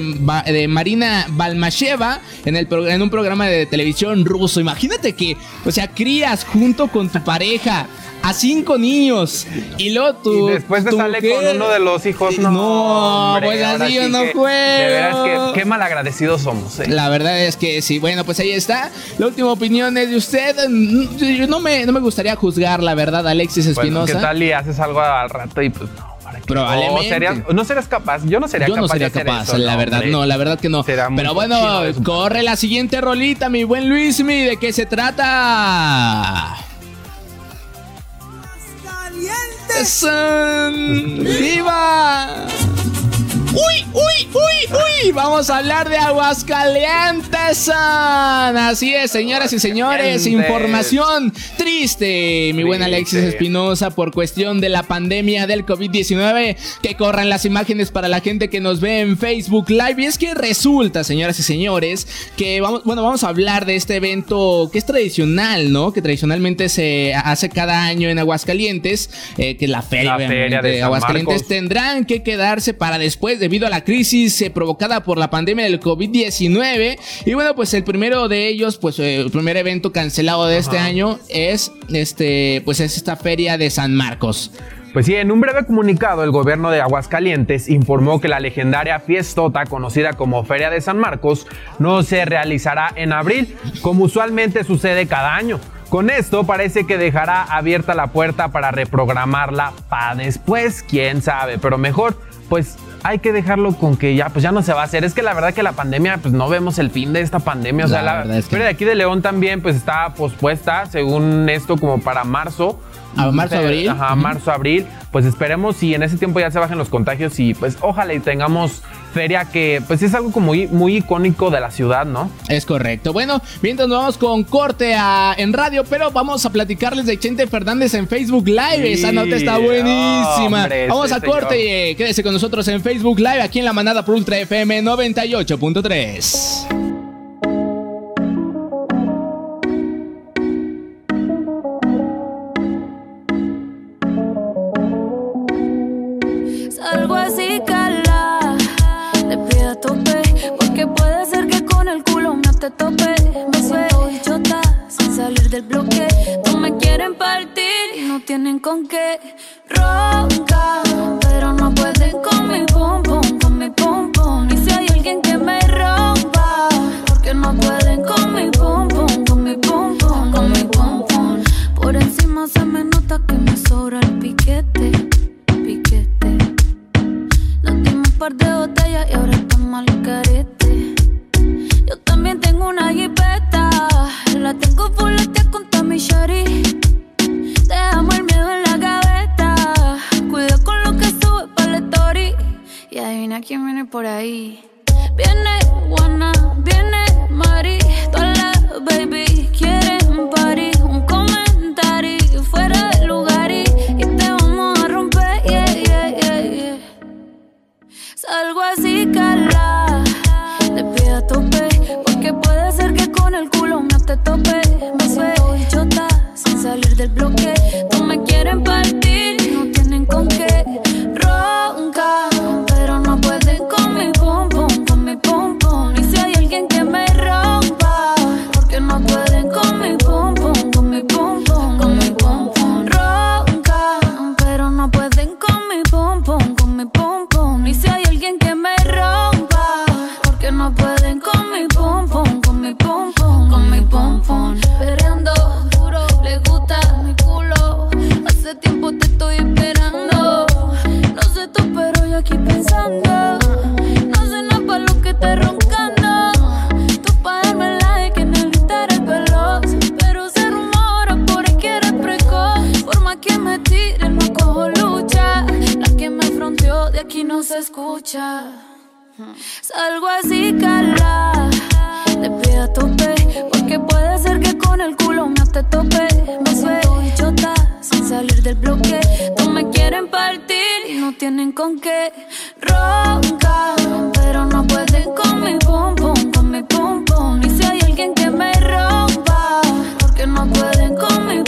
Marina Balmasheva en, el, en un programa de televisión ruso. Imagínate que, o sea, crías junto con tu pareja a cinco niños y luego tú.
Y después te
tu
sale con uno de los hijos. No,
No,
hombre,
pues así
sí
yo no
que-
juego.
De veras que qué malagradecidos somos, ¿eh?
La verdad es que sí. Bueno, pues ahí está. La última opinión es de usted. Yo no me, no me gustaría juzgar, la verdad, Alexis
Bueno,
Espinosa.
¿Qué tal y haces algo al rato y pues no?
Probablemente.
O serías- no serías capaz. Yo no sería
Yo
capaz.
no sería
de
capaz,
eso,
la verdad, no, la verdad que no. Pero bueno, corre la siguiente rolita, mi buen Luismi. ¿De qué se trata? Son- ¡Viva! ¡Uy, uy, uy, uy! Vamos a hablar de Aguascalientes. Así es, señoras y señores. Información triste, mi buen Alexis. Espinosa, por cuestión de la pandemia del COVID-19. Que corran las imágenes para la gente que nos ve en Facebook Live. Y es que resulta, señoras y señores, que vamos, bueno, vamos a hablar de este evento que es tradicional, ¿no? Que tradicionalmente se hace cada año en Aguascalientes, eh, que es la feria,
La
obviamente,
feria de
Aguascalientes
Marcos.
tendrán que quedarse para después debido a la crisis eh, provocada por la pandemia del COVID-19. Y bueno, pues el primero de ellos, pues eh, el primer evento cancelado de este año es este, pues es esta feria de San Marcos.
Pues sí, en un breve comunicado, el gobierno de Aguascalientes informó que la legendaria fiestota conocida como Feria de San Marcos no se realizará en abril, como usualmente sucede cada año. Con esto parece que dejará abierta la puerta para reprogramarla para después, quién sabe, pero mejor, pues hay que dejarlo con que ya, pues ya no se va a hacer. Es que la verdad que la pandemia, pues no vemos el fin de esta pandemia. O
La
sea, la,
verdad es que
feria de aquí de León también, pues está pospuesta, según esto, como para marzo.
A marzo, abril.
Ajá, marzo, abril. Pues esperemos si en ese tiempo ya se bajen los contagios y pues ojalá y tengamos feria que pues es algo como muy, icónico de la ciudad, ¿no?
Es correcto. Bueno, mientras nos vamos con corte a- en radio, pero vamos a platicarles de Chente Fernández en Facebook Live.
Sí,
Esa nota está buenísima.
hombre,
vamos
sí,
a corte
señor.
y eh, quédese con nosotros en Facebook Live aquí en la manada por Ultra FM 98.3.
del bloque. No me quieren partir y no tienen con qué. Ronca, pero no pueden con mi pum pum, con mi pum pum. Y si hay alguien que me rompa, porque no pueden con mi pum pum, con mi pum pum, con mi pum pum. Por encima se me nota que me sobra el piquete, piquete. Nos dimos un par de botellas y ahora estamos al carete. Yo también tengo una jipeta, la tengo fuletea con Tommy Shari. Dejamos el miedo en la gaveta, cuida con lo que sube para la story. Y adivina quién viene por ahí. Viene Juana, viene Mari, todas las baby quieren party. Un comentario fuera de lugar y, y te vamos a romper, yeah, yeah, yeah, yeah. Salgo así, cala, le pido a tope, porque puede ser que con el culo me te tope. Me suelto y chota, sin salir del bloque. No me quieren partir, del bloque. No me quieren partir y no tienen con qué. Ronca, pero no pueden con mi pum pum, con mi pum pum. Y si hay alguien que me rompa, porque no pueden con mi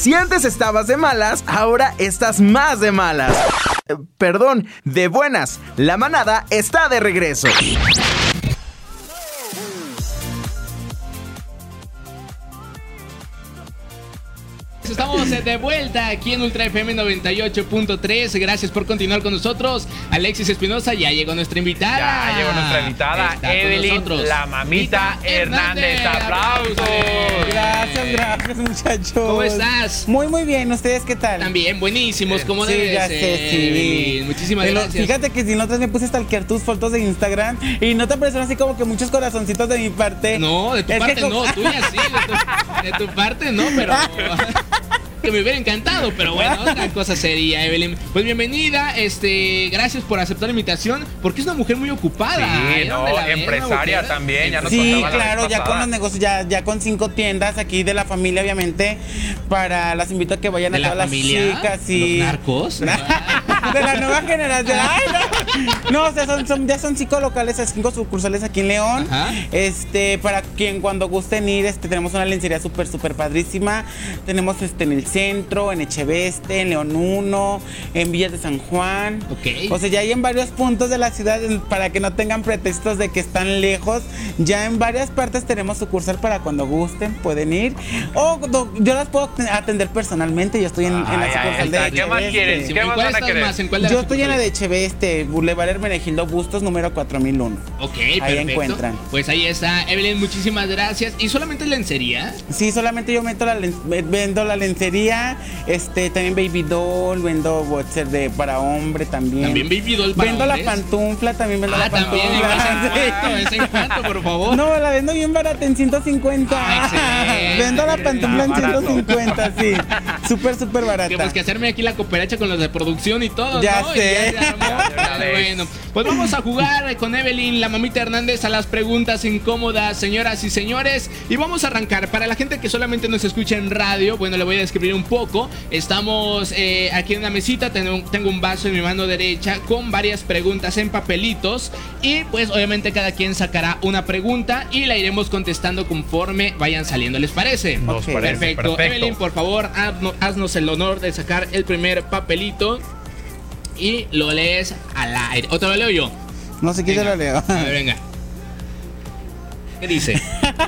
Si antes estabas de malas, ahora estás más de malas. Eh, Perdón, de buenas. La manada está de regreso.
Estamos de vuelta aquí en Ultra FM 98.3. Gracias por continuar con nosotros. Alexis Espinosa, ya llegó nuestra invitada.
Ya llegó nuestra invitada,
Está
Evelyn,
nosotros.
la mamita Hernández. ¡Aplausos!
Gracias, gracias, muchachos.
¿Cómo estás?
Muy, muy bien. ¿Ustedes qué tal?
También, buenísimos, como
sí,
debe
ya
ser,
sé, sí.
Muchísimas
Pero
gracias.
Fíjate que si no te me puse stalkear tus fotos de Instagram y no te aparecieron así como que muchos corazoncitos de mi parte.
No, de tu
Es
parte
como-
no, tuya sí, de tu, de tu parte no, pero que me hubiera encantado, pero bueno, otra cosa sería, Evelyn. Pues bienvenida, este, gracias por aceptar la invitación, porque es una mujer muy ocupada.
Sí, no,
¿Dónde la ves,
empresaria también, ya nos
Sí, claro, ya con los negocios, ya, ya con cinco tiendas aquí de la familia, obviamente. Para las invito a que vayan
¿De
a
la
todas
familia?
las chicas y.
¿Los narcos?
de la nueva generación. Ay, no. No, o sea, son, son- ya son cinco locales, cinco sucursales aquí en León.
Ajá.
Este, para quien cuando gusten ir, este, tenemos una lencería súper, súper padrísima. Tenemos este en el centro, en Echeveste, en León 1, en Villas de San Juan.
Ok.
O sea, ya hay en varios puntos de la ciudad para que no tengan pretextos de que están lejos. Ya en varias partes tenemos sucursal para cuando gusten, pueden ir. O do- yo las puedo atender personalmente. Yo estoy en, en la
Ay, ay,
sucursal
ahí
de
está. ¿Qué más
Echeveste.
quieren? ¿Qué
¿en
más
cuál
van a querer?
más? ¿En cuál de
Yo estoy en la de Echeveste, Boulevard Hermenegildo Bustos, número 4001.
Ok,
Ahí
perfecto.
encuentran.
Pues ahí está, Evelyn, muchísimas gracias. ¿Y solamente lencería?
Sí, solamente yo meto la vendo la lencería, este, también baby doll, vendo boxer de para hombre también.
También baby doll para
Vendo
hombres.
la pantufla, también vendo
Ah,
la
también, ¿en
pantufla.
cuánto? ¿Ese en cuánto, por favor?
No, la vendo bien barata en 150.
Ah,
vendo la pantufla en
Está barato.
150, sí. Súper, súper barata.
Que pues que hacerme aquí la cooperacha con los de producción y todo.
Ya
¿no? Y
sé.
se armó. bueno, pues vamos a jugar con Evelyn, la mamita Hernández, a las preguntas incómodas, señoras y señores. Y vamos a arrancar. Para la gente que solamente nos escucha en radio, bueno, le voy a describir un poco. Estamos eh, aquí en una mesita, tengo, tengo un vaso en mi mano derecha con varias preguntas en papelitos. Y pues obviamente cada quien sacará una pregunta y la iremos contestando conforme vayan saliendo. ¿Les parece?
Nos parece,
perfecto.
perfecto.
Evelyn, por favor, hazno- haznos el honor de sacar el primer papelito y lo lees al aire. ¿O te lo leo yo?
No sé quién se
Venga.
lo leo.
A ver, venga. ¿Qué dice?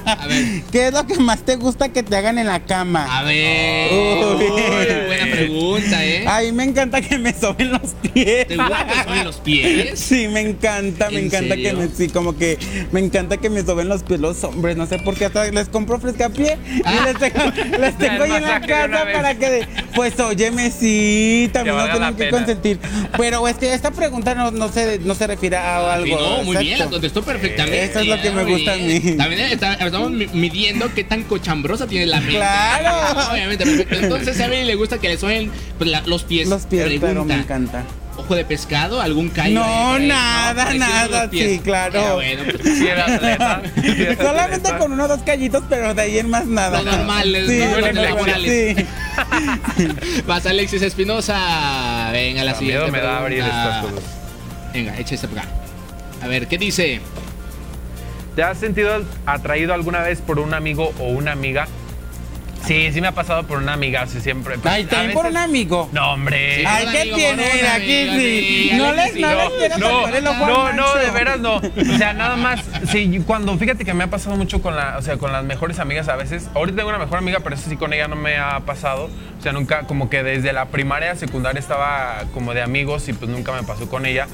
A ver.
¿Qué es lo que más te gusta que te hagan en la cama?
A ver.
Uy.
Uy, buena pregunta, ¿eh?
A mí me encanta que me soben los pies.
¿Te gusta que soben los pies?
Sí, me encanta, me
¿En
encanta
serio?
que me, sí, como que me encanta que me soben los pies los hombres, no sé por qué hasta les compro frescapié
Ah.
y les tengo, les tengo ahí en la casa para que, de- pues óyeme, sí, también no tienen que
pena.
consentir. Pero es que esta pregunta no, no, se, no se refiere a algo.
Sí, no, muy bien, la contestó perfectamente.
Eso es lo que me gusta a mí.
También está- estamos mi- midiendo qué tan cochambrosa tiene la mente.
Claro.
Obviamente, perfecto. Entonces a Evelyn le gusta que le suenen pues, la- los pies.
Los pies, claro, me
Pregunta,
encanta.
¿Ojo de pescado? ¿Algún callo?
No,
ahí
nada, nada, sí, claro.
Bueno, pues,
Sí, era atleta. Sí, era
Solamente
atleta.
con unos dos callitos, pero de ahí en más nada.
Los normales,
sí,
¿no?
los normales.
Vas Alexis Espinosa. Venga, la
Da
siguiente.
miedo me da abrir
pregunta.
estas cosas.
Venga, échese para acá. A ver, ¿qué dice?
¿Te has sentido atraído alguna vez por un amigo o una amiga? Sí, sí me ha pasado por una amiga, sí, siempre. Pues,
Ay,
a
también por
veces-
un amigo.
No, hombre.
Sí,
Ay, ¿qué
amigo,
tiene?
por un
Mira, aquí sí.
sí,
No les, no les quiero
no,
sacar el ojo al
no, no, de veras no. O sea, nada más, sí, cuando, fíjate que me ha pasado mucho con la, o sea, con las mejores amigas a veces. Ahorita tengo una mejor amiga, pero eso sí con ella no me ha pasado. O sea, nunca, como que desde la primaria, secundaria estaba como de amigos y pues nunca me pasó con ella.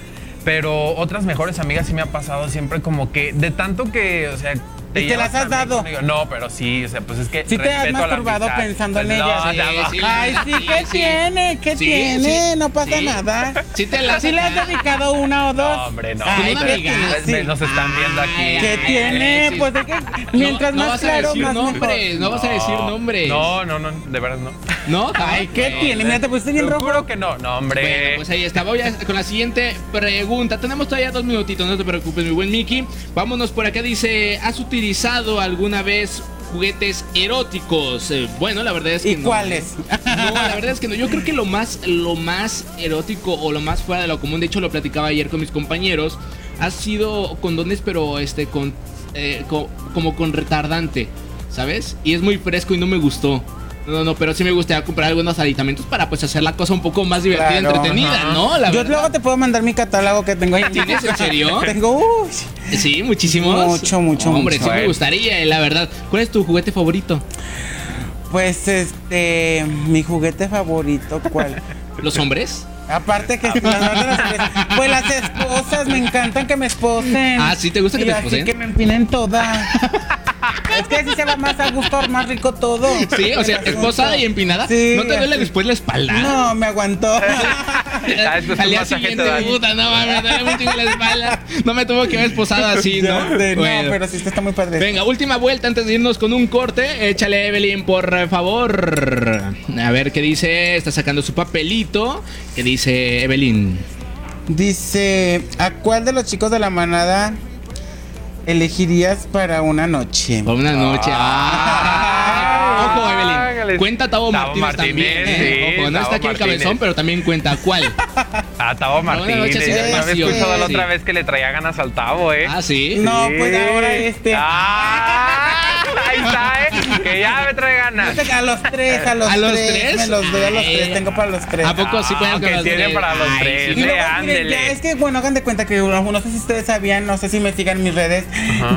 Pero otras mejores amigas sí me ha pasado siempre como que, de tanto que, o sea...
¿Y te las has dado?
conmigo. No, pero sí, o sea, pues es que
Sí te has masturbado
amistad.
pensando en
Pues,
ella.
no,
Sí, sí.
Ay, sí, ¿qué tiene? ¿Qué
Sí,
tiene?
sí.
No pasa
Sí.
nada.
Sí te la
¿Sí le has dedicado una o dos?
No, hombre, no.
Ay.
Pues,
Sí.
Nos están viendo aquí.
Ay,
¿Qué
ay,
tiene? Pues es que mientras
no, no
más
vas
claro,
a decir
más
nombres,
mejor.
no vas a decir nombres.
No, no, no, de verdad no.
¿No?
Ay, ¿qué
No.
tiene? Mira, te pusiste bien rojo.
juro que no. No, hombre.
Bueno, pues ahí está. Voy a- con la siguiente pregunta. Tenemos todavía dos minutitos, no te preocupes, mi buen Mickey. Vámonos por acá. Dice: ¿Has utilizado alguna vez juguetes eróticos? Eh, bueno, la verdad es que
¿Y
no.
cuáles?
No, la verdad es que no. Yo creo que lo más, lo más erótico o lo más fuera de lo común, de hecho lo platicaba ayer con mis compañeros, ha sido condones, pero este con, eh, co- como con retardante, ¿sabes? Y es muy fresco y no me gustó. No, no, pero sí me gustaría comprar algunos aditamentos para pues hacer la cosa un poco más divertida y
Claro,
entretenida,
ajá.
¿no? La
Yo
verdad.
luego te puedo mandar mi catálogo que tengo ahí.
¿Tienes en serio?
Tengo, uy,
Sí, muchísimos.
Mucho, mucho,
Hombre,
mucho.
sí me gustaría, eh, la verdad. ¿Cuál es tu juguete favorito?
Pues este, mi juguete favorito, ¿cuál?
¿Los hombres?
Aparte que las pues las esposas, me encantan que me esposen.
Ah, ¿sí te gusta que
Y
te
así
esposen?
que me empinen toda. es que así se va más a gusto, más rico todo.
Sí, o sea, esposada y empinada.
Sí.
¿No te duele después la espalda?
No, me aguantó.
Ah, después
Al día siguiente, puta, no mames, me duele mucho la espalda. No me tuvo que ver esposada así, ¿no? Bueno.
No, pero sí está muy padre.
Venga, última vuelta antes de irnos con un corte. Échale, Evelyn, por favor. A ver qué dice. Está sacando su papelito. ¿Qué dice Evelyn?
Dice, ¿a cuál de los chicos de la manada elegirías para una noche?
Por una noche. Ah. Ojo, Evelyn. Cuenta Tavo,
Tavo
Martínez,
Martínez,
también. ¿eh?
sí,
Ojo, no
Tavo
está aquí el cabezón, pero también cuenta. ¿Cuál?
Ah, Tavo
Una
Martínez. me había
pasión.
escuchado la
Sí.
otra vez que le traía ganas al Tavo, ¿eh?
Ah, sí.
No,
Sí.
pues ahora este.
Ah, ahí está, ¿eh? Que ya me trae ganas.
Este, A los tres, a los,
¿A los
tres,
tres?
Me los doy a los tres, tengo para los tres.
¿A poco sí pueden
Ah, que tiene para los
Ay,
tres.
sí.
Y luego, miren, ya es que bueno, hagan de cuenta que no, sé si ustedes sabían, no sé si me sigan mis redes.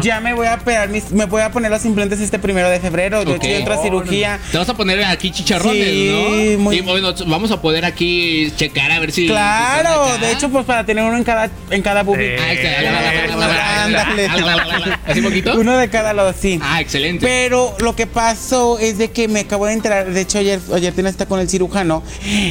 Ya me voy a operar mis, me voy a poner los implantes este primero de febrero. De
Ok.
hecho, yo entro a cirugía.
Te vas a poner aquí chicharrones,
Sí,
¿no?
muy-
Y bueno, vamos a poder aquí checar a ver si.
Claro, de hecho, pues para tener uno en cada, en cada.
Ah.
Ándale.
¿Así poquito?
Uno de cada lado, sí.
Ah, excelente.
Pero lo que pasó es de que me acabo de enterar, de hecho ayer, ayer tenía cita con el cirujano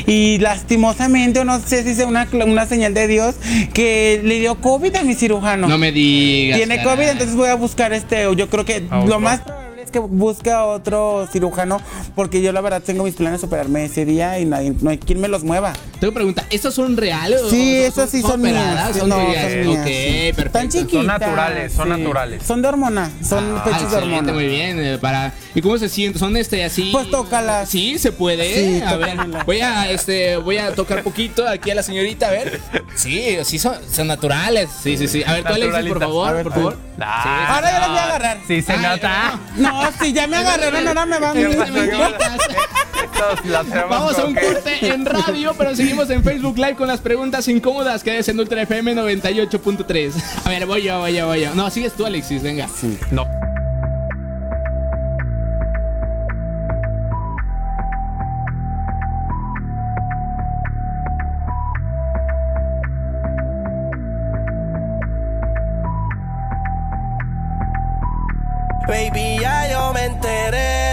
y lastimosamente, o no sé si es una, una señal de Dios, que le dio COVID a mi cirujano.
No me digas.
Tiene
caray.
COVID, entonces voy a buscar este, yo creo que lo más probable es que busque a otro cirujano porque yo la verdad tengo mis planes de operarme ese día y nadie, no hay quien me los mueva.
Tengo pregunta, ¿estas son reales? o
Sí,
son-
esas sí son mías.
Son
no,
tuyas.
son mías,
Ok,
sí.
perfecto.
Chiquitas.
Son naturales, son
sí.
naturales.
Son de hormona, son
Ah,
pechos de hormona.
muy bien. eh, para... ¿Y cómo se sienten? ¿Son este así?
Pues tócalas.
Sí, se puede.
Sí,
a ver, voy a este voy a tocar poquito aquí a la señorita, a ver. Sí, sí son, son naturales. Sí, sí, sí. A ver, tú Alexis, por favor,
A ver,
por favor.
Ah,
Sí,
Ahora ya las voy a agarrar.
Sí, se
Ay,
nota.
No, si ya me agarraron, ahora me van
Vamos a un corte en radio, pero seguimos en Facebook Live con las preguntas incómodas que es en Ultra FM 98.3. A ver, voy yo, voy yo, voy yo. No, sigues tú, Alexis, venga.
No.
Baby,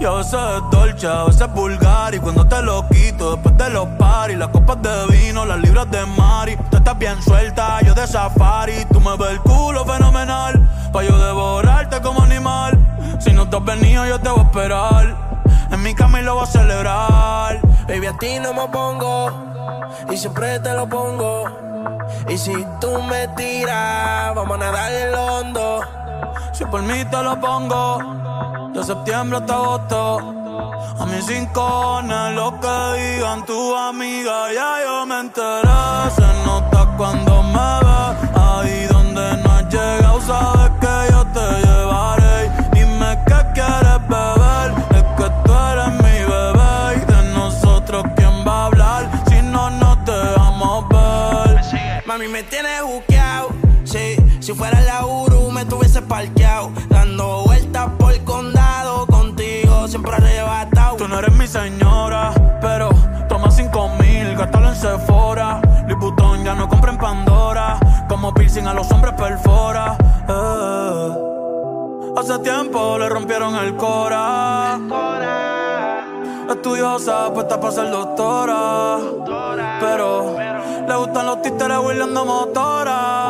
Y a veces es dolce, a veces es vulgar. Y cuando te lo quito, después de los paris, las copas de vino, las libras de Mari. Tú estás bien suelta, yo de safari. Tú me ves el culo fenomenal, pa' yo devorarte como animal. Si no te has venido, yo te voy a esperar. En mi cama lo voy a celebrar.
Baby, a ti no me pongo y siempre te lo pongo. Y si tú me tiras, vamos a nadar en lo hondo.
Si por mí te lo pongo, de septiembre hasta agosto. A mis rincones, lo que digan tu amiga, ya yo me enteré. Se nota cuando me ves, ahí donde no has llegado, sabes que yo te llevaré.
Dando vueltas por el condado. Contigo siempre arrebatado.
Tú no eres mi señora, pero toma cinco mil, gástalo en Sephora. Liputón ya no compra en Pandora, como piercing a los hombres perfora. Eh. Hace tiempo le rompieron el cora. Estudiosa, puesta para ser doctora. Pero le gustan los títeres huirleando motora.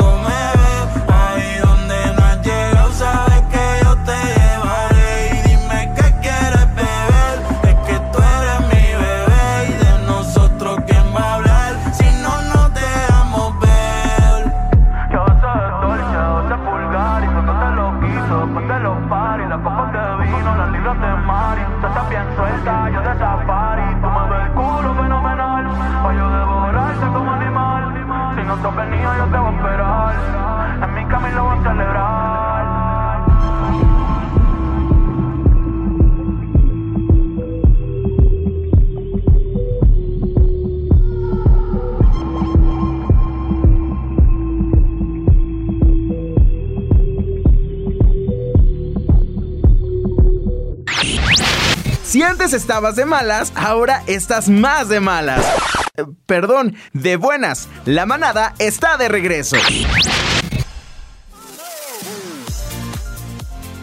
Si
antes estabas de malas, ahora estás más de malas. Eh, Perdón, de buenas. La manada está de regreso.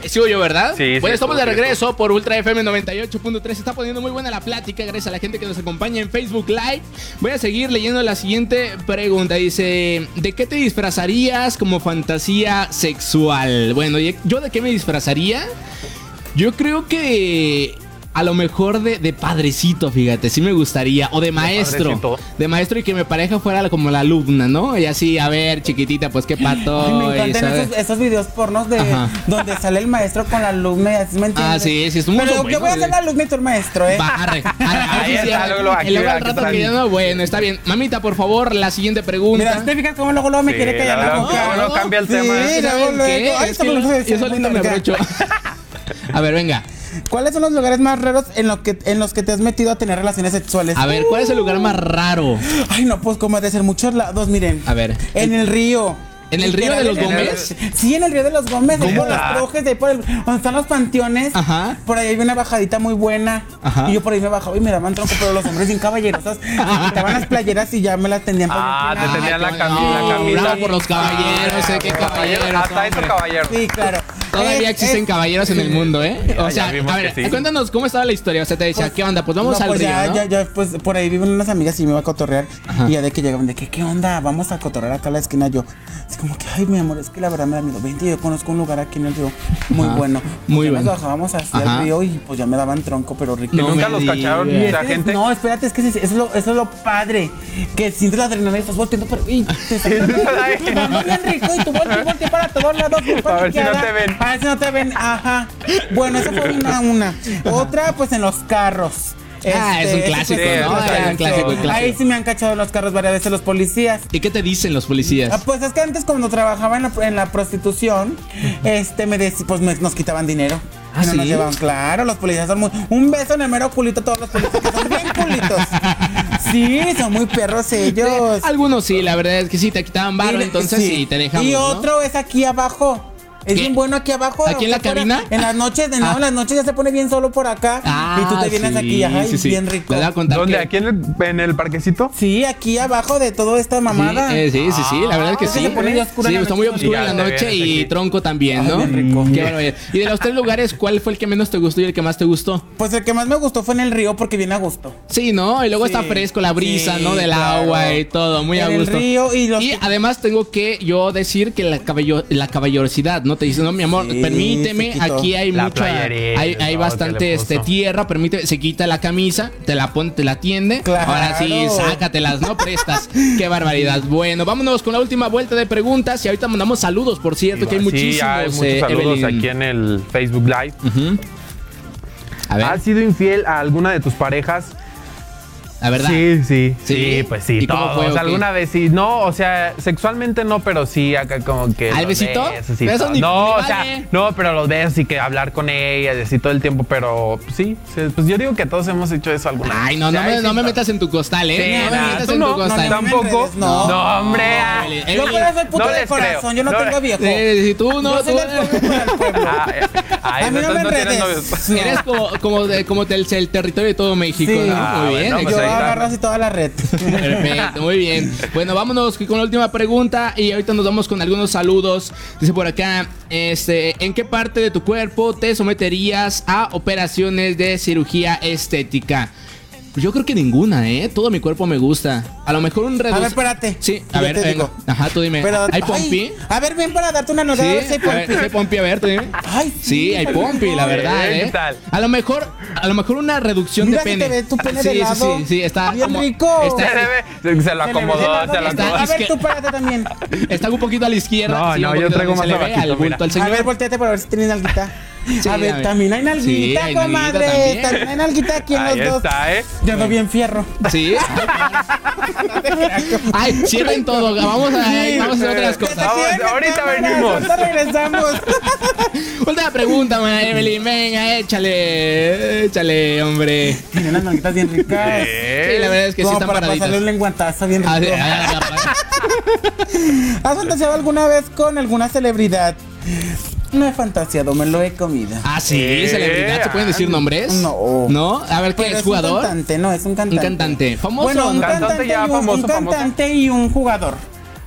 Sigo yo, ¿verdad?
Sí, sí,
Bueno, estamos de regreso por Ultra FM 98.3. Se está poniendo muy buena la plática gracias a la gente que nos acompaña en Facebook Live. Voy a seguir leyendo la siguiente pregunta. Dice, ¿de qué te disfrazarías como fantasía sexual? Bueno, ¿yo de qué me disfrazaría? Yo creo que a lo mejor de, de padrecito, fíjate, sí me gustaría. O de maestro.
padrecito.
De maestro y que mi pareja fuera como la alumna, ¿no? Y así, a ver, chiquitita, pues qué pato.
Ay, me encantan esos, esos videos pornos de
Ajá.
donde sale el maestro con la alumna y así me entiendes.
Ah, sí, sí,
Pero
muy
yo voy a ser la alumna y tú el maestro, ¿eh?
Va, arre, arre, arre,
Ahí
sí,
está, luego
luego al rato no, bueno, está bien. Mamita, por favor, la siguiente pregunta.
Mira, ¿te fijas cómo luego, luego me
Sí,
quiere callar la
luego-
boca?
luego cambia el
sí,
tema.
luego,
¿Saben
luego.
qué?
Ay,
Es que
de
yo solito me abrocho. A ver, venga.
¿Cuáles son los lugares más raros en, lo que, en los que te has metido a tener relaciones sexuales?
A ver, ¿cuál es el lugar más raro?
Ay, no, pues como de ser muchos lados, miren.
A ver.
En el río.
¿En el río de los Gómez?
Sí, en el río de los Gómez, ahí por las trojes, de ahí por el, donde están los panteones.
Ajá.
Por ahí había una bajadita muy buena.
Ajá.
Y yo por ahí me bajaba y me daban tronco, pero los hombres bien caballerosos. Me quitaban las playeras y ya me las tendían por
Ah, te tenían la, la camisa.
Bravo por los caballeros, eh, qué caballeros,
Hasta eso caballero.
Sí, claro.
Todavía
Es-
existen
es-
caballeros en el mundo, ¿eh? O sea, a ver, cuéntanos cómo estaba la historia. O sea, te decía, ¿qué onda? Pues vamos
no,
al
pues
río,
ya,
¿no?
ya, ya, pues por ahí viven unas amigas y me iba a cotorrear. Y ya de que llegaban, de que, ¿qué onda? Vamos a cotorrear acá a la esquina. Yo, así como que, ay, mi amor, es que la verdad me da miedo. Vente, yo conozco un lugar aquí en el río muy
Ajá.
bueno. Pues
Muy
ya
bueno.
Nos bajábamos hacia
Ajá.
el río y pues ya me daban tronco, pero rico.
No
¿Nunca los cacharon la
Es-
gente?
No, espérate, es que eso es lo, eso es lo padre. Que sientes la adrenalina y estás volteando para. Y te bien rico y tú volteas voltea para todos lados.
A ver si no te ven.
A ver si no te ven. Ajá. Bueno, esa fue una. una. Otra, pues en los carros.
Ah, es un
ese
clásico,
fue
¿no?
otro
Es un
clásico.
clásico, un clásico.
Ahí sí me han cachado en los carros varias veces los policías.
¿Y qué te dicen los policías?
Ah, Pues es que antes cuando trabajaba en la, en la prostitución, este me dec- pues me- nos quitaban dinero.
¿Ah,
Y no nos
sí?
llevaban, claro, los policías son muy. Un beso en el mero culito a todos los policías que son bien culitos. Sí, son muy perros ellos.
Algunos sí, la verdad es que sí, te quitaban barro, entonces sí, te dejamos.
Y
¿no?
otro es aquí abajo. Es
¿Qué?
bien bueno aquí abajo.
¿Aquí en la
afuera.
cabina?
En las noches, de no,
Ah.
en las noches ya se pone bien solo por acá.
Ah,
y tú te vienes
sí,
aquí, ajá, y
sí, sí.
bien rico.
Les voy a contar
¿Dónde?
que-
¿Aquí en el, en el parquecito?
Sí, aquí abajo de toda esta mamada.
Sí, eh, sí, sí, sí, la verdad es que
Ah,
sí.
se pone oscura
Sí,
en
está muy oscura
Y
en la noche y
aquí.
tronco también, ¿no?
bien rico.
Qué barbaridad. Y de los tres lugares, ¿cuál fue el que menos te gustó y el que más te gustó?
Pues el que más me gustó fue en el río porque viene a gusto.
Sí, ¿no? Y luego
Sí,
está fresco la brisa,
sí,
¿no? Del
claro.
agua y todo, muy a
En el
gusto.
río y los-
además tengo que yo decir que la caballerosidad, ¿no? Te dicen, no, mi amor,
Sí,
permíteme, aquí hay
La
mucha, hay, hay
no,
bastante este, tierra, permite, se quita la camisa, te la pone, te la tiende,
Claro.
ahora sí, sácatelas, no prestas. Qué barbaridad. Bueno, vámonos con la última vuelta de preguntas y ahorita mandamos saludos, por cierto, que hay muchísimos.
Sí, hay muchos
eh,
saludos
Evelyn.
aquí en el Facebook Live.
A ver,
¿Has sido infiel a alguna de tus parejas?
La verdad.
Sí, sí,
¿Sí?
sí, pues sí,
¿Y cómo
todos.
fue, o qué?
alguna vez sí, no, o sea, sexualmente no, pero sí acá como que
¿Al besito?
besos
eso
todo.
ni-
no,
ni
o sea,
vale.
no, pero los besos y que hablar con ella y así todo el tiempo, pero sí, sí, pues yo digo que todos hemos hecho eso alguna vez.
Ay, no, no
Sí,
me,
sí,
no me metas en tu costal, ¿eh?
Sí,
no me
nah,
metas
tú
en
no,
tu
no,
costal.
no,
tampoco.
no.
No, hombre. ah.
Yo por eso soy puto
no
de
les
corazón, yo no,
No,
tengo viejo.
si tú no,
yo soy del pueblo el.
Ah, eh, ay,
A mí no me enredes.
novios.
Eres como, del, el territorio de todo México,
Sí.
¿no?
Ah,
Muy bien,
agarro así toda la red.
Perfecto, muy bien. Bueno, vámonos con la última pregunta y ahorita nos vamos con algunos saludos. Dice por acá, este, ¿en qué parte de tu cuerpo te someterías a operaciones de cirugía estética? Yo creo que ninguna, ¿eh? Todo mi cuerpo me gusta. A lo mejor un
A ver, espérate.
Sí, a ver,
te
venga.
digo.
Ajá, tú dime.
Pero,
¿Hay
ay,
pompi?
A ver, ven para darte una
Sí,
nota. a ver hay
a ver,
pompi.
si hay pompi, a ver, tú dime.
Ay,
Sí, hay pompi, la verdad, ¿eh?
¿qué tal?
A lo mejor, a lo mejor una reducción
Mira
de
si
pene.
te ve tu pene
sí,
de
sí,
lado.
sí, sí, está
Bien
como-
rico.
está-
Se se lo acomodó, se lo
bien.
está-
acomodó.
A ver, tú párate también.
Está un poquito a la izquierda.
No,
sí,
no, yo traigo más abajito.
A ver, volteate para ver si tienes nalguita.
Sí,
a ver, también hay
Sí,
nalguita,
nalguita
comadre.
también.
También hay nalguita aquí en
Ahí
los dos.
está, ¿eh?
Yo ando bien fierro.
Sí. Ay, cierren todo. Vamos a,
Sí.
vamos a hacer otras
¿Qué te
cosas.
Vamos, ahorita
cámara?
venimos.
Ahorita regresamos.
Última pregunta, man, Evelyn. Venga, échale. Échale, hombre.
Tiene unas nalguitas bien ricas.
Sí, la verdad es que sí
Como
están
para
paraditas.
pasarle un lenguantazo bien
Ah,
rico.
sí, ah,
¿Has fantaseado alguna vez con alguna celebridad? No he fantaseado, me lo he comido.
Ah, sí, celebridad. ¿Se pueden decir nombres?
No.
¿No? A ver, ¿qué
Pero
es jugador?
Un cantante, no, es un cantante.
Un cantante. ¿Famoso?
Bueno, un
Cantante
cantante,
ya
y un,
famoso,
un
famoso.
cantante y un jugador.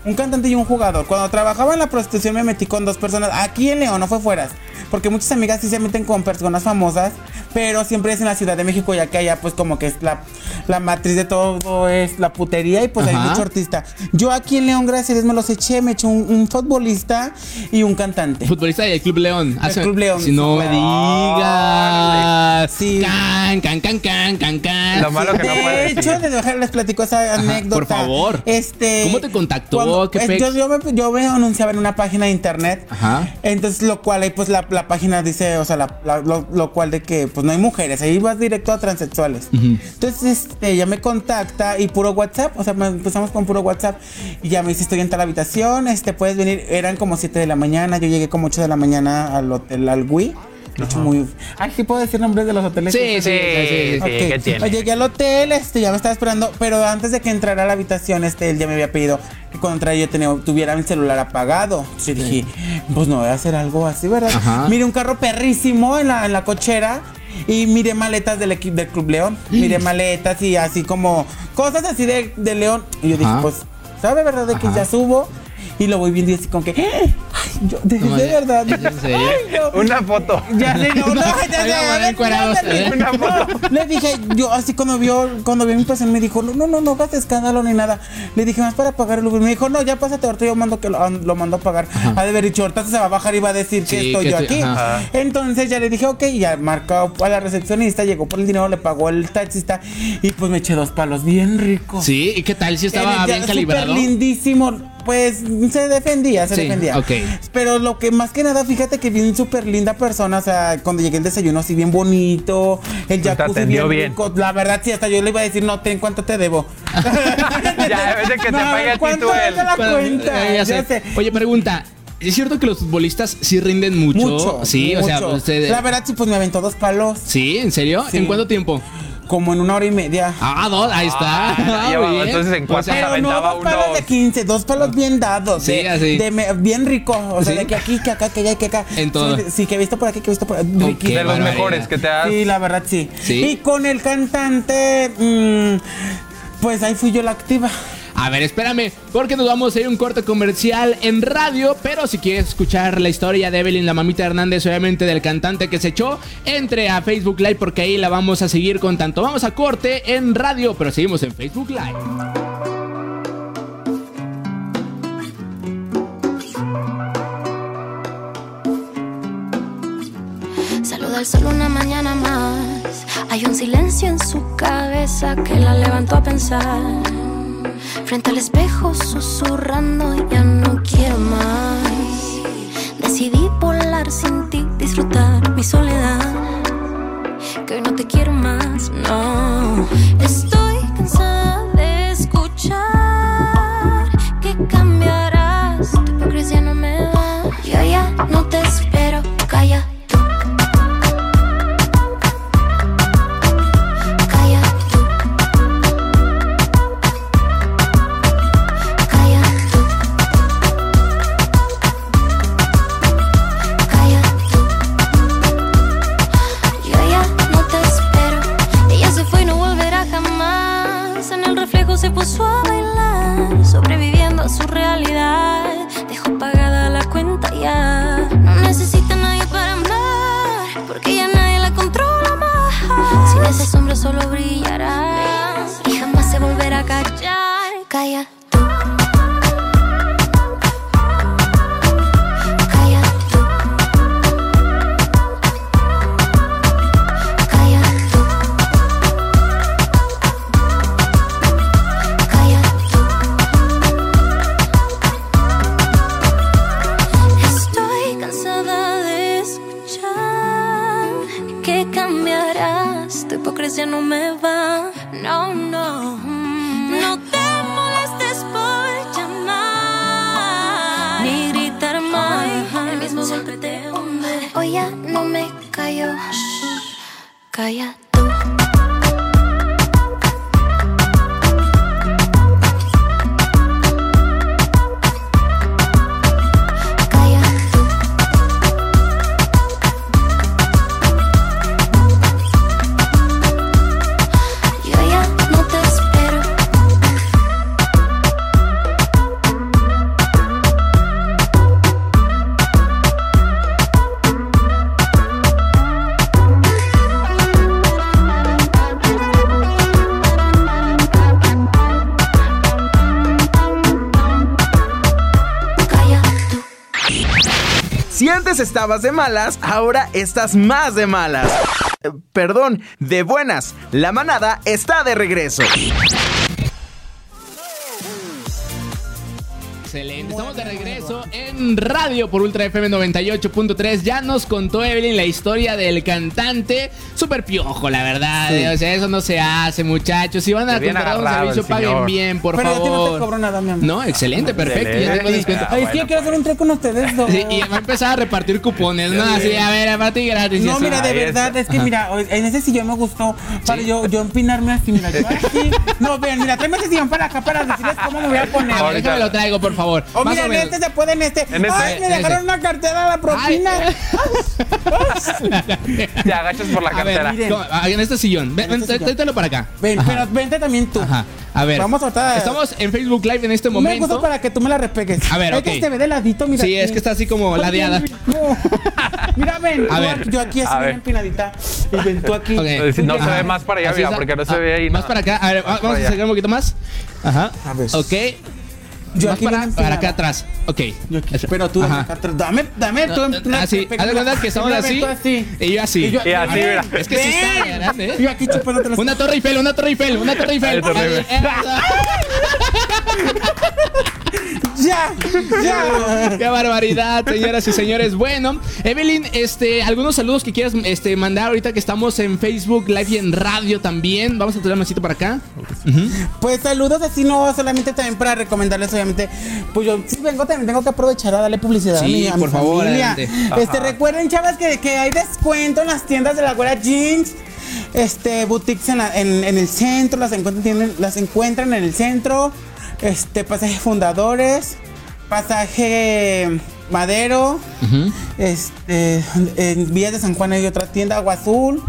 Un cantante y un jugador. Cuando trabajaba en la prostitución me metí con dos personas. Aquí en León, no fue fuera. Porque muchas amigas sí se meten con personas famosas. Pero siempre es en la Ciudad de México, ya que allá pues como que es la, la matriz de todo es la putería y pues hay mucho artista. Yo aquí en León, gracias a Dios, me los eché. Me eché un, un futbolista y un cantante.
Futbolista del Club León.
El Club León.
Si no me digas.
Sí.
Can, can, can, can, can, can.
Lo malo que no
de
puede
hecho,
decir.
les platico esa anécdota.
por favor.
Este,
¿Cómo te contactó?
Cuando-
¿Qué
eh,
pex?
yo, me, yo me anunciaba en una página de internet.
Ajá.
Entonces, lo cual ahí, pues la, la página dice, o sea, la- la- lo, lo cual de que pues no hay mujeres, ahí vas directo a transexuales. Entonces, este, ella me contacta y puro WhatsApp, o sea, me- empezamos con puro WhatsApp y ya me dice, estoy en tal habitación, este, puedes venir, eran como 7 de la mañana, yo llegué como 8 de la mañana al hotel, al Wii. Hecho, muy. Ay, sí puedo decir nombres de los hoteles.
Sí, sí, sí, sí, sí,
Ok.
¿qué tiene?
Llegué al hotel, este, ya me estaba esperando, pero antes de que entrara a la habitación, este, él ya me había pedido que cuando entrara yo tenía, tuviera mi celular apagado. Entonces yo dije, pues no voy a hacer algo así, ¿verdad?
Ajá.
Mire un carro perrísimo en la, en la cochera. Y miré maletas del equipo del Club León. Miré maletas y así como cosas así de, de León. Y yo dije,
Ajá.
pues, ¿sabe verdad de que
Ajá.
ya subo? Y lo voy viendo y así como que, ¡ay! Yo, de,
No,
de
ya-
verdad. Ay, no.
Una foto.
Ya sé, no, no, ya a
encuerados,
espérate.
¿eh?
Una foto.
Le dije, yo así cuando vio, cuando vio mi impresión me dijo, no, no, no, no hagas escándalo ni nada. Le dije, más para pagar el Uber. Me dijo, no, ya pásate, ahorita yo mando que lo, lo mando a pagar. Ha de haber dicho, ahorita se va a bajar y va a decir que estoy
que
yo
estoy-
aquí.
ajá.
Entonces ya le dije, ok, ya marcó a la recepcionista, llegó por el dinero, le pagó el taxista y pues me eché dos palos bien ricos.
Sí, ¿y qué tal? Si estaba
ya,
bien calibrado.
Lindísimo. Pues se defendía, se
Sí,
defendía.
ok.
Pero lo que más que nada, fíjate que bien súper linda persona. O sea, cuando llegué el desayuno así bien bonito. El
Te
jacuzzi
atendió
bien,
bien.
rico. La verdad, sí, hasta yo le iba a decir, no, ten cuánto te debo.
Ya, en vez de que te pague a ti
¿cuánto
tú
es
él.
de la
Para-
cuenta?
eh, ya
Ya
sé.
sé.
Oye, pregunta. ¿Es cierto que los futbolistas sí rinden mucho?
Mucho.
Sí, o sea, usted.
La verdad, sí, pues me aventó dos palos.
¿Sí? ¿En serio?
Sí.
¿En cuánto tiempo?
Como en una hora y media.
Ah, dos, ahí está.
Ah,
Ah, bien.
entonces, ¿en
O
cuánto
sea,
se
Pero no dos palos
unos-
de 15, dos palos bien dados.
Sí,
de,
así.
de me- bien rico. O sea,
Sí.
de que aquí, que acá, que allá, que acá.
En todo.
Sí, sí, que he visto por aquí, que he visto por. Riquísimo.
De los
barbaridad.
mejores que te has.
Sí, la verdad sí.
Sí.
Y con el cantante, mm, pues ahí fui yo la activa.
A ver, espérame, porque nos vamos a ir a un corte comercial en radio, pero si quieres escuchar la historia de Evelyn, la mamita Hernández, obviamente del cantante que se echó, entre a Facebook Live porque ahí la vamos a seguir con tanto. Vamos a corte en radio, pero seguimos en Facebook Live.
Saluda al sol una mañana más. Hay un silencio en su cabeza que la levantó a pensar. Frente al espejo susurrando, ya no quiero más. Decidí volar sin ti, disfrutar mi soledad. Que hoy no te quiero más, no.
Estabas de malas, ahora estás más de malas. Eh, Perdón, de buenas. La manada está de regreso.
Excelente. Estamos de regreso en radio por Ultra FM 98.3. Ya nos contó Evelyn la historia del cantante super piojo, la verdad.
Sí.
O sea, eso no se hace, muchachos. Si van a contratar un servicio, paguen bien, por
Pero a ti no te
favor.
cobró nada, mi amor.
No, excelente, perfecto. Ya tengo descuento.
Ay, es que yo quiero hacer un trío con ustedes dos.
Sí, y va a empezar a repartir cupones, ¿no? Así, a ver, a ti gratis.
No, mira, de verdad, es que
Ajá.
mira, en ese sillón me gustó para yo, yo empinarme así, mira, yo así. No, vean, mira, tráeme ese sillón para acá para decirles cómo me voy a poner.
A ver, déjame lo traigo, por favor.
O
Más
mira,
o
en
menos.
este se puede en este.
En este.
Ay, me
En
dejaron
este.
una cartera a la propina.
Te agachas por la
A ver. Ah, en este sillón. Ven,
En
ven,
este sillón.
tráetelo para acá.
Ven,
Ajá.
pero vente también tú.
Ajá. A ver.
Vamos a tratar.
Estamos en Facebook Live en este
Me
momento.
gusta para que tú me la repegues.
A ver,
es
ok.
que se ve de ladito, mira.
Sí, es que está así como
Ay,
ladeada.
no. Mira, ven.
A ver.
Yo aquí así bien empinadita. Y ven tú aquí.
No se ve más para allá, mira, porque no se
Ah,
ve ahí.
Más
nada.
para acá. A ver, va- vamos a acercar un poquito más. Ajá.
A ver.
Ok.
Yo
más
aquí
para, acá atrás. Ok.
Yo aquí, pero tú acá atrás. dame, dame, tú
No, así, haz de cuenta que estamos así, y yo así.
Y yo
Y así, mira.
Es que sí está grande, ¿eh?
Yo aquí chupándote los
Una torre Eiffel, una torre Eiffel, una torre Eiffel.
Ya, ya.
Qué barbaridad, señoras y señores. Bueno, Evelyn, este, algunos saludos que quieras este, mandar ahorita que estamos en Facebook Live y en radio también. Vamos a traer un para acá.
Pues saludos así, no solamente también para recomendarles, obviamente. Pues yo sí vengo, también tengo que aprovechar a darle publicidad a
Sí,
mi, a mi
por favor,
familia. Este, recuerden, chavas, que, que hay descuento en las tiendas de la Güera Jeans. Este, boutiques en, la- en- en el centro, las encuentran, tienen- las encuentran en el centro. Este, pasaje fundadores, pasaje Madero, este, en Vías de San Juan hay otra tienda, Agua Azul.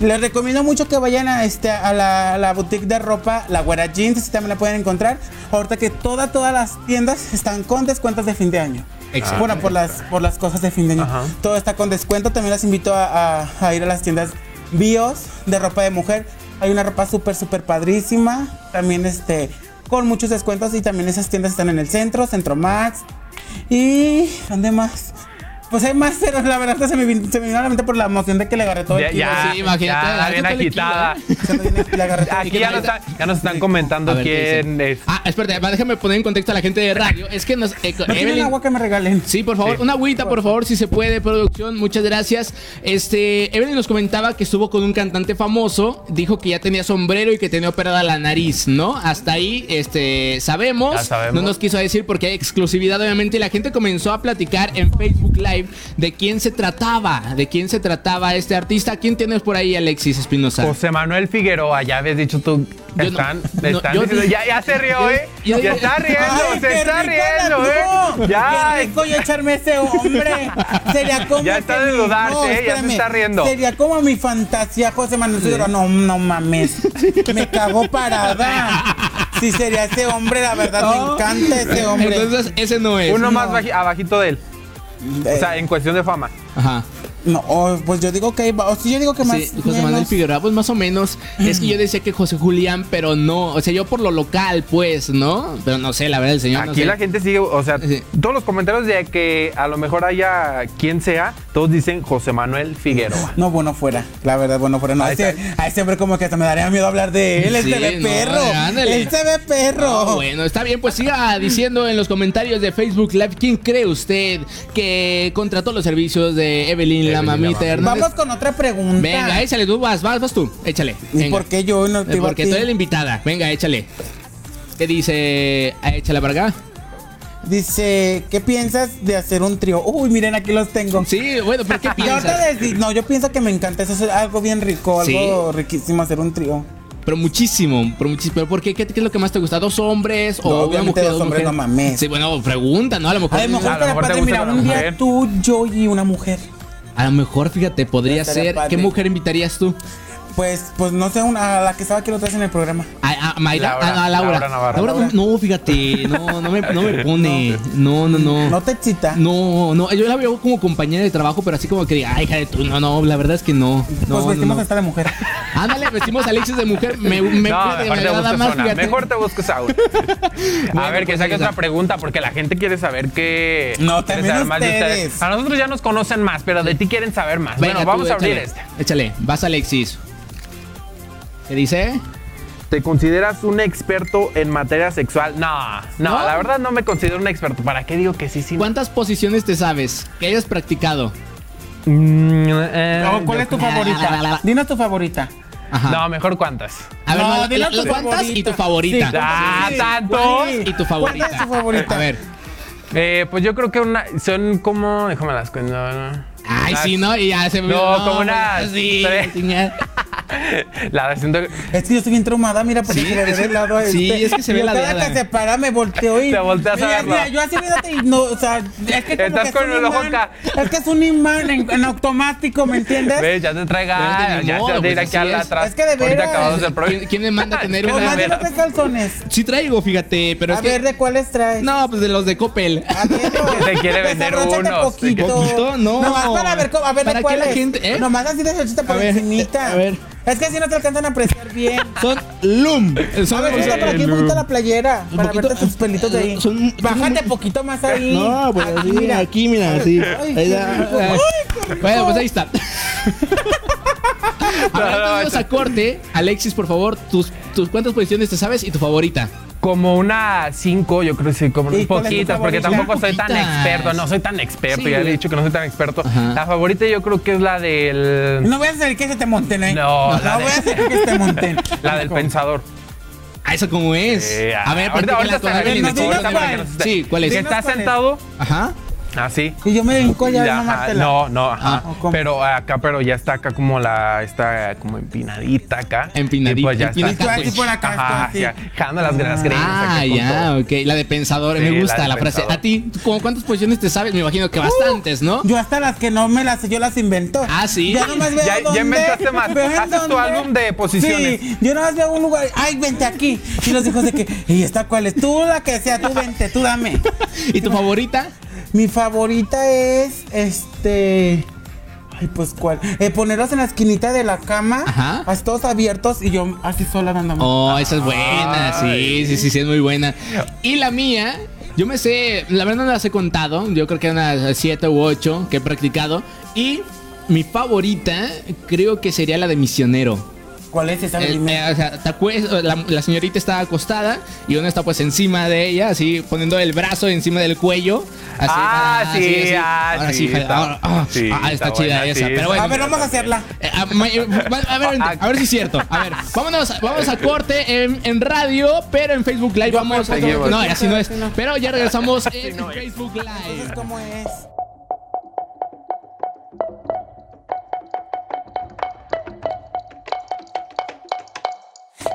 Les recomiendo mucho que vayan a, este, a, la, a la boutique de ropa, la Güera Jeans, así también la pueden encontrar. Ahorita que toda, todas las tiendas están con descuentos de fin de año.
Excelente.
Bueno, por las, por las cosas de fin de año.
Ajá.
Todo está con descuento. También las invito a, a- a ir a las tiendas Bios de ropa de mujer. Hay una ropa súper, súper padrísima. También este, con muchos descuentos. Y también esas tiendas están en el centro, Centro Max. Y. ¿Dónde más? Pues hay más, pero la verdad que se me, vin- se me vino a la mente por la emoción de que le agarré todo
Ya,
el kilo.
ya,
Sí, imagínate,
ya, bien agitada.
vino- el
Aquí ya nos, están, ya nos están comentando
A ver, ¿qué
quién es.
Ah, espérate, va, déjame poner en contexto a la gente de radio. Es que nos. eh,
¿No tienen
Evelyn-
agua que me regalen?
Sí, por favor, una agüita, por favor, si se puede, producción. Muchas gracias. Este, Evelyn nos comentaba que estuvo con un cantante famoso, dijo que ya tenía sombrero y que tenía operada la nariz, ¿no? Hasta ahí, este, sabemos.
Ya sabemos.
No nos quiso decir porque hay exclusividad, obviamente, y la gente comenzó a platicar en Facebook Live de quién se trataba, de quién se trataba este artista. ¿Quién tienes por ahí, Alexis Espinosa?
José Manuel Figueroa, ya habías dicho tú.
No-
Están,
no,
diciendo, ya, ya se rió, ¿eh?
yo
ya está riendo,
Ay,
se está riendo,
la-
¿eh?
no,
Ya,
Qué rico yo echarme ese hombre. Sería como.
Ya está de dudarse, ¿eh? Ya se está riendo.
Sería como mi fantasía, José Manuel Figueroa. No, no mames. Me cago parada. Si sería ese hombre, la verdad, me encanta ese hombre.
Entonces, ese no es.
uno más
no.
baji- abajito de él. O sea, en cuestión de fama.
Ajá.
No, oh, pues yo digo que. O yo digo que más.
Sí, José Manuel. Figueroa, pues más o menos. Es que yo decía que José Julián, pero no. O sea, yo por lo local, pues, ¿no? Pero no sé, la verdad, el señor no
Aquí
sé.
la gente sigue, o sea,
Sí.
todos los comentarios de que a lo mejor haya quien sea, todos dicen José Manuel Figueroa.
No, bueno fuera, la verdad, bueno fuera. No, a
está.
a ese hombre como que hasta me daría miedo hablar de él.
Sí,
ve
no,
perro.
ándale.
Ve perro.
No, bueno, está bien, pues siga diciendo en los comentarios de Facebook Live quién cree usted que contrató los servicios de Evelyn, la
Evelyn, la
mamita. Hernández.
Vamos con otra pregunta.
Venga, échale, tú vas, vas, vas tú, échale.
¿Y por qué yo no te iba a
Porque tú eres la invitada. Venga, échale. ¿Qué dice? Échale para acá.
Dice, ¿qué piensas de hacer un trío? Uy, miren, aquí los tengo.
Sí, bueno, pero ¿qué piensas?
decir, no, yo pienso que me encanta. Eso es algo bien rico,
Sí.
algo riquísimo hacer un trío.
Pero muchísimo, pero muchísimo. ¿Pero por qué? ¿Qué, qué es lo que más te gusta? ¿Dos hombres
No,
o una
obviamente
mujer?
dos hombres, no mames.
Sí, bueno, pregunta, ¿no? A lo mejor.
A lo mejor,
A lo mejor te
mira, un día tú, yo y una mujer.
A lo mejor, fíjate, podría ser.
padre.
¿Qué mujer invitarías tú?
Pues, pues no sé, una, a la que estaba aquí la otra vez en el programa.
A, a Mayra,
Laura,
ah, no, a Laura.
Laura Navarro.
Laura, no, fíjate, no, no me, no me pone. No, no, no.
¿No te excita?
No, no, yo la veo como compañera de trabajo, pero así como que diga, ay, hija de tú, no, no, la verdad es que no. No,
pues
no,
vestimos
no.
esta de mujer.
Ándale, vestimos a Alexis de mujer, me, me,
no, mejor
me
te buscas
más,
una. Mejor te buscas a. A
Bueno,
ver, que
pues,
saque otra pregunta, porque la gente quiere saber qué.
No, también
saber más de
ustedes.
A nosotros ya nos conocen más, pero de ti quieren saber más.
Venga,
bueno,
tú,
vamos a abrir
échale,
este.
Échale, vas Alexis. ¿Qué dice?
¿te consideras un experto en materia sexual? No, no,
¿No?
la verdad no me considero un experto. ¿Para qué digo que sí, sí?
¿Cuántas posiciones te sabes que hayas practicado?
Mm, eh,
No, ¿Cuál
yo-
es tu favorita? Dinos tu favorita.
No, mejor cuántas.
A ver,
No,
no, la-
tu
¿cuántas
favorita.
y tu favorita?
Sí,
Ah.
¿Cuál
Y tu favorita.
¿Cuál es tu favorita?
A ver.
Eh, pues yo creo que una, son como, déjame las cuento.
Ay,
Las-
sí, ¿no? Y ya se me
No, como unas
Sí,
tres. La de siento
Es que yo estoy bien traumada, mira, porque
Sí,
se ve
es-
del lado a
sí,
este.
es que se ve la
cada que se para me volteo y...
Te volteas a
mira,
verlo.
mira, yo así, fíjate, y no, o sea, es que como
Estás
que es
con
un
el ojo
imán,
acá.
Es que es un imán en, en automático, ¿me entiendes?
Ve, ya te traiga,
es de
ya
modo,
se de ir
pues,
aquí a
es.
atrás.
Es que de veras.
el.
¿Quién, quién me manda a tener una?
más de los calzones.
Sí traigo, fíjate, pero
A
es que...
ver, ¿de cuáles traes?
No, pues de los de Coppel.
A ver, no.
Te quiere vender unos.
poquito.
¿Poquito? No.
Nomás para ver, cómo- a ver
¿Para
de cuáles.
gente, eh?
Nomás así desabróchate por
A ver,
encimita.
a ver.
Es que así no te alcanzan a apreciar bien.
Son LUM. Son
A ver, quita por aquí un poquito la playera.
Un
Para
poquito-
verte tus pelitos de ahí.
Son-
Bájate poquito más ahí.
No, pues así,
mira.
aquí, mira, así.
Ay,
Ahí da- ay. Bueno, pues ahí está. Vamos
no.
a corte. Alexis, por favor, tus, tus cuántas posiciones te sabes y tu favorita.
Como una 5, yo creo que sí, como
¿Y cuál es tu
poquitas, porque tampoco soy tan experto, no soy tan experto,
Sí,
ya le he dicho que no soy tan experto.
Ajá.
La favorita yo creo que es la del
No voy a hacer que se te monten, ¿eh?
No,
no
la
voy
de-
a hacer que se te monten.
la del pensador.
Ah, ¿eso cómo es?
Eh,
a ver,
ahorita, ahorita
de Sí, ¿cuál es?
Que está sentado
Ajá.
Así.
Y yo me hinco ya
Ya, ajá, no, no, ajá.
Ah, ¿cómo?
pero acá, pero ya está acá como la, está como empinadita acá.
Empinadita,
Y pues ya
empinadita.
está.
Así por acá,
Ajá,
así.
ya, jalando las, las greñas
Ah,
con
ya,
todo.
ok. La de pensador,
Sí,
me
la
gusta
de
la, frase.
pensador.
¿A ti, ¿cómo cuántas posiciones te sabes? Me imagino que bastantes, ¿no?
Yo hasta las que no me las sé, yo las invento.
Ah, ¿sí?
Ya nomás veo
Ya- ya
dónde,
inventaste más. Haces tu álbum de posiciones.
Sí, yo nomás veo un lugar, ay, vente aquí. Y los hijos de que, ¿y esta cuál es? Tú la que sea, tú vente, tú dame.
¿Y tu favorita?
Mi favorita es, este... Ay, pues cuál. Eh, ponerlos en la esquinita de la cama,
Ajá.
así todos abiertos y yo así sola dándome.
Oh, esa es buena, sí, sí, sí, sí, es muy buena. Y la mía, yo me sé, la verdad no las he contado, yo creo que unas siete u ocho que he practicado. Y mi favorita creo que sería la de misionero.
¿Cuál es esa?
Eh,
Dime.
eh, o sea, te acues- la, la señorita está acostada y uno está pues encima de ella, así poniendo el brazo encima del cuello. Así,
Ah,
para-
sí,
así,
ah,
Ahora
sí,
jala-
está-
ahora- ah,
sí,
ah, está,
está
chida
buena,
esa.
sí,
pero bueno,
a ver, vamos a hacerla.
eh, a, ma- eh, a ver, a ver si es cierto. A ver, vámonos, vamos a corte en, en radio, pero en Facebook Live
Yo
vamos.
acuerdo.
No, así no es.
Así no.
Pero ya regresamos en
no.
Facebook Live.
Entonces, ¿cómo es?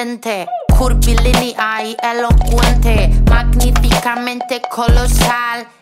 Sorprendente, curvilínea elocuente, magníficamente colosal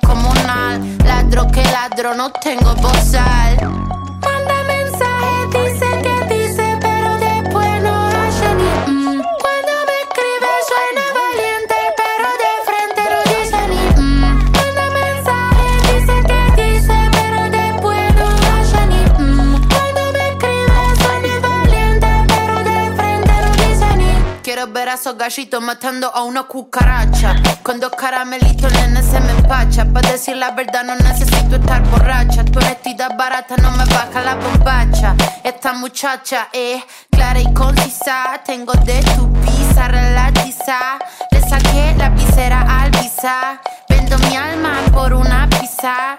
descomunal. Ladro que ladro, no tengo bozal. Manda mensaje, esos gallitos matando a una cucaracha. Con dos caramelitos, nene, se me empacha. Para decir la verdad, no necesito estar borracha. Tu honestidad barata no me baja la bombacha. Esta muchacha es clara y concisa. Tengo de tu pizza relatiza. Le saqué la visera al visa. Vendo mi alma por una pizza.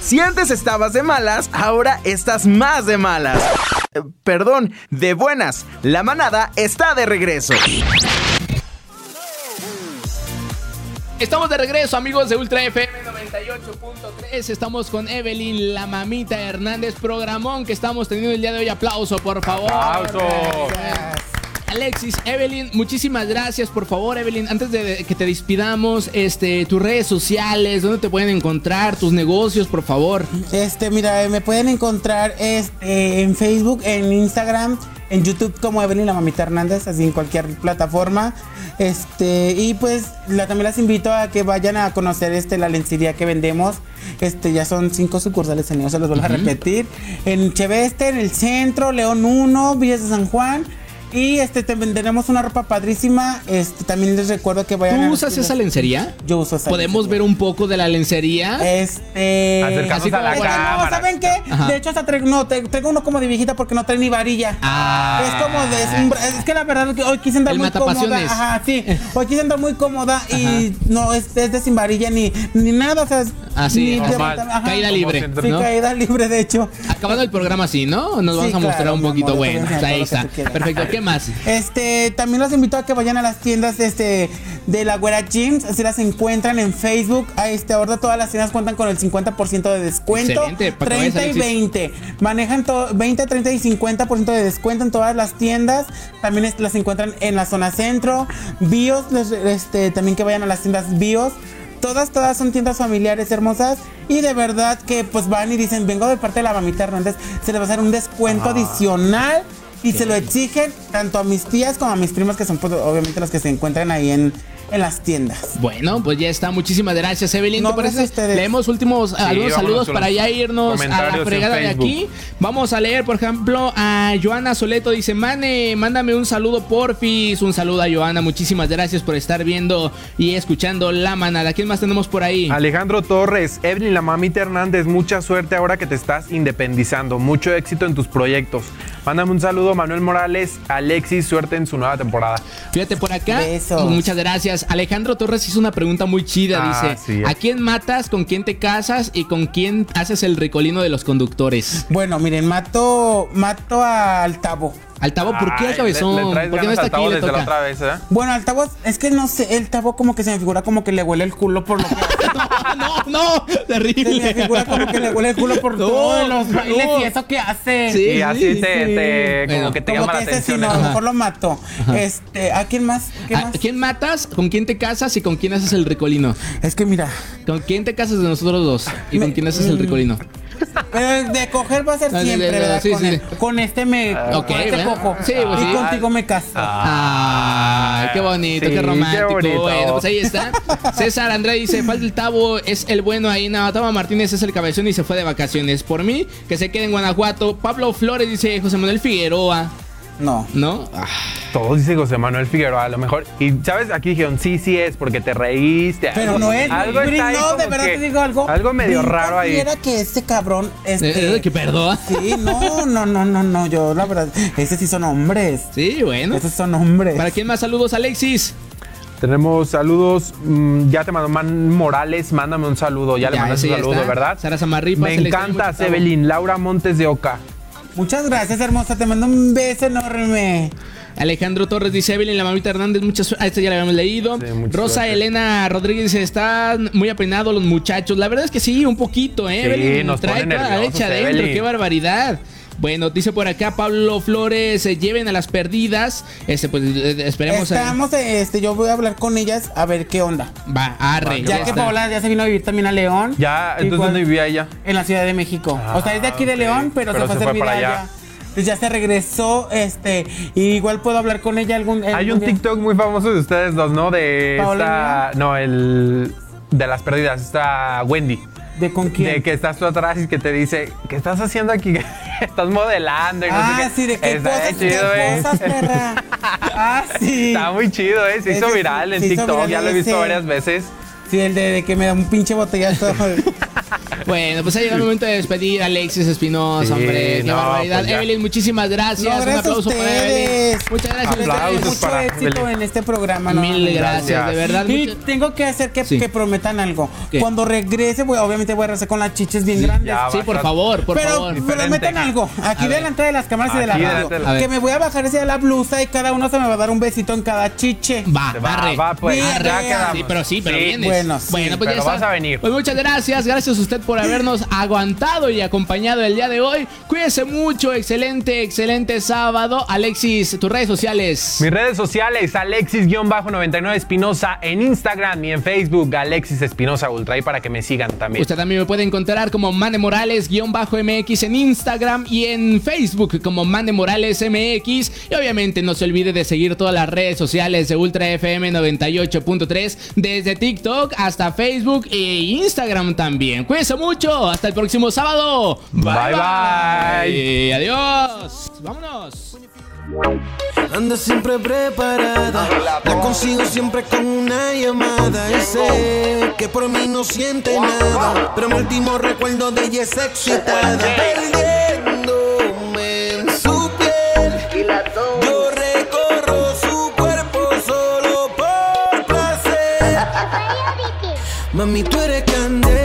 Si antes estabas de malas, ahora estás más de malas. Eh, Perdón, de buenas. La manada está de regreso.
Estamos de regreso, amigos de Ultra FM 98.3. Estamos con Evelyn, la mamita Hernández, programón que estamos teniendo el día de hoy. Aplauso, por favor.
Aplauso.
Alexis, Evelyn, muchísimas gracias. Por favor, Evelyn, antes de que te despidamos, este, tus redes sociales, dónde te pueden encontrar, tus negocios, por favor.
Este, mira, me pueden encontrar este, en Facebook, en Instagram, en YouTube como Evelyn la Mamita Hernández, así en cualquier plataforma. Este, y pues la, también las invito a que vayan a conocer este, la lencería que vendemos. Este, ya son cinco sucursales en ellos, se los vuelvo a repetir. En Cheveste, en el centro, León 1, Villas de San Juan. Y este también tenemos una ropa padrísima. Este también les recuerdo que vayan
¿Tú
a-
usas esa lencería?
Yo uso esa
¿Podemos ver un poco de la lencería?
Este.
Acercarnos a la
Es que
cámara.
No, ¿saben qué?
Ajá.
De hecho, hasta traigo, no, traigo uno como de viejita porque no trae ni varilla.
Ah.
Es como de. Es, un bra- es que la verdad es que hoy quise andar
El
muy cómoda. Ajá, sí. Hoy quise andar muy cómoda y no, es, es de sin varilla ni, ni nada. O sea, es-
Ah, sí,
ni
normal.
ajá.
Caída libre,
Sí,
¿no?
caída libre, de hecho.
Acabando el programa así, ¿no? Nos
Sí,
vamos a mostrar
claro,
un poquito.
amor,
bueno, ahí está. Perfecto. ¿Qué más?
Este, también los invito a que vayan a las tiendas este, de la Güera Jeans, así las encuentran en Facebook. A este, ahora todas las tiendas cuentan con el 50% de descuento.
Excelente, para que
30 y
vayas, Alexis.
20. Manejan todo 20, 30 y 50% de descuento en todas las tiendas. También es- las encuentran en la zona centro. Bios, les- este, también que vayan a las tiendas Bios. Todas, todas son tiendas familiares hermosas y de verdad que pues van y dicen, vengo de parte de la mamita Hernández, se les va a hacer un descuento adicional y se lo exigen tanto a mis tías como a mis primas que son pues, obviamente las que se encuentran ahí en, en las tiendas.
Bueno, pues ya está. Muchísimas gracias, Evelyn.
No,
¿Te parece? Leemos últimos algunos saludos para
los
ya irnos a la fregada de aquí. Vamos a leer, por ejemplo, a Joana Soleto. Dice, Mane, mándame un saludo, porfis. Un saludo a Joana. Muchísimas gracias por estar viendo y escuchando La Manada. ¿Quién más tenemos por ahí?
Alejandro Torres, Evelyn, la mamita Hernández, mucha suerte ahora que te estás independizando. Mucho éxito en tus proyectos. Mándame un saludo, Manuel Morales, Alexis, suerte en su nueva temporada.
Fíjate por acá.
Besos.
Muchas gracias. Alejandro Torres hizo una pregunta muy chida.
Ah,
dice:
sí.
¿A quién matas, con quién te casas y con quién haces el recolino de los conductores?
Bueno, miren, mato, mato al Tavo.
Altavo, ¿por qué
Ay,
al cabezón?
Le, le traes
¿Por qué no está aquí? Le
la otra vez, ¿eh?
Bueno, al Tavo, es que no sé, el Tavo como que se me figura como que le huele el culo por lo que
no, no, terrible.
Se me figura como que le huele el culo por
No,
todos los bailes
no.
y eso que hace.
Sí,
y así
sí,
te,
sí.
te- como
Bueno,
que te
como
llama
que
la
ese sí, no, a
¿eh?
lo mejor lo mato. Este, ¿a quién más? ¿Qué
¿A
más?
quién matas? ¿Con quién te casas y con quién haces el recolino?
Es que mira,
¿Con quién te casas de nosotros dos? ¿Y con quién haces el
mm.
recolino?
pero de coger va a ser
Ah,
siempre, ¿verdad?
sí,
con,
sí.
el- con este me
ok,
con este cojo.
Sí, pues
y
sí.
contigo me caso.
Ay, qué bonito,
Sí,
qué
qué
romántico.
bonito.
Bueno, pues ahí está. César André dice, falta el Tavo, es el bueno ahí. No, Tavo Martínez es el cabezón y se fue de vacaciones. Por mí, que se quede en Guanajuato. Pablo Flores dice, José Manuel Figueroa.
No.
¿No? Ah,
Todos dice José Manuel Figueroa, a lo mejor. Y, ¿sabes? Aquí dijeron, sí, sí es, porque te reíste.
Pero
algo-
no es,
Algo está ahí
no, de verdad
que-
te digo algo.
Algo medio
Brinca
raro ahí.
Quiera que este cabrón, este,
eh, que perdón.
Sí, no, no, no, no, no, yo la verdad, ese sí son hombres.
Sí, bueno.
Esos son hombres.
¿Para quién más saludos, Alexis?
Tenemos saludos. mm, ya te mandó Man Morales, mándame un saludo. Ya, le
Ya,
mandaste un saludo,
está.
¿verdad?
Sara Samarripa,
Me encanta. Evelyn. Laura Montes de Oca.
Muchas gracias, hermosa, te mando un beso enorme.
Alejandro Torres dice Evelyn, la mamita Hernández, muchas ah, esta ya la habíamos leído.
Sí,
Rosa
gracias.
Elena Rodríguez dice, están muy apenados los muchachos. La verdad es que sí, un poquito, ¿eh?
Sí,
Evelyn
nos
trae toda la leche adentro, qué barbaridad. Bueno, dice por acá Pablo Flores, eh, lleven a las perdidas. Este, pues eh, esperemos. eh,
Estamos, este, yo voy a hablar con ellas a ver qué onda.
Va, arre.
Ya que Paola ya se vino a vivir también a León.
Ya, entonces ¿dónde vivía ella?
En la Ciudad de México. o sea, es de aquí de
ok.
León, pero,
Pero
se fue
se
a servir
para
allá. ya se regresó, este, y igual puedo hablar con ella algún.
Hay un
día.
TikTok muy famoso de ustedes dos, ¿no? De
¿Paola
esta. No, el. De las perdidas, esta Wendy.
¿De con quién?
De que estás tú atrás y que te dice, ¿qué estás haciendo aquí? estás modelando y no
Ah,
sé qué.
sí, de qué
Está
cosas, qué
chido, ¿eh?
cosas, perra. Ah, sí.
Está muy chido, ¿eh? Se hizo
Ese
viral en
se
TikTok,
viral
ya lo he visto varias veces.
Sí, el de, de que me da un pinche botellazo.
Bueno, pues ha llegado el momento de despedir a Alexis Espinosa,
Sí,
hombre. Qué
no,
barbaridad.
pues ya.
Evelyn, muchísimas gracias.
No,
Un
gracias
aplauso
a
para Evelyn.
ustedes.
Muchas gracias.
Aplausos
mucho
para
éxito
Evelyn.
en este programa. ¿no?
Mil gracias, de verdad.
Y
muchas-
tengo que hacer que,
Sí.
que prometan algo.
¿Qué?
Cuando regrese, voy- obviamente voy a regresar con las chiches bien grandes.
ya
Sí, por favor, por
pero
favor.
prometan algo. Aquí delante de las cámaras y de la radio.
delante de
la- A ver.
Que me voy a bajar de la blusa y cada uno se me va a dar un besito en cada chiche.
Va,
Va,
arre.
va, pues,
Arre.
Sí, pero sí, pero
Sí,
vienes.
Bueno, sí,
bueno, pues
pero
ya
vas
está.
a venir.
Pues muchas gracias, gracias a usted por habernos aguantado y acompañado el día de hoy. Cuídese mucho, excelente, excelente sábado. Alexis, tus redes sociales.
Mis redes sociales, Alexis-99 Espinosa en Instagram y en Facebook, Alexis Espinosa Ultra, y para que me sigan también.
Usted también me puede encontrar como Mane Morales-MX en Instagram y en Facebook como Mane Morales MX. Y obviamente no se olvide de seguir todas las redes sociales de Ultra FM 98.3 desde TikTok hasta Facebook e Instagram también. Cuídense mucho. Hasta el próximo sábado.
Bye, bye.
Adiós. Vámonos.
Anda siempre preparada, la consigo siempre con una llamada y sé que por mí no siente nada, pero mi último recuerdo de ella es excitada, Mami, tú eres candela,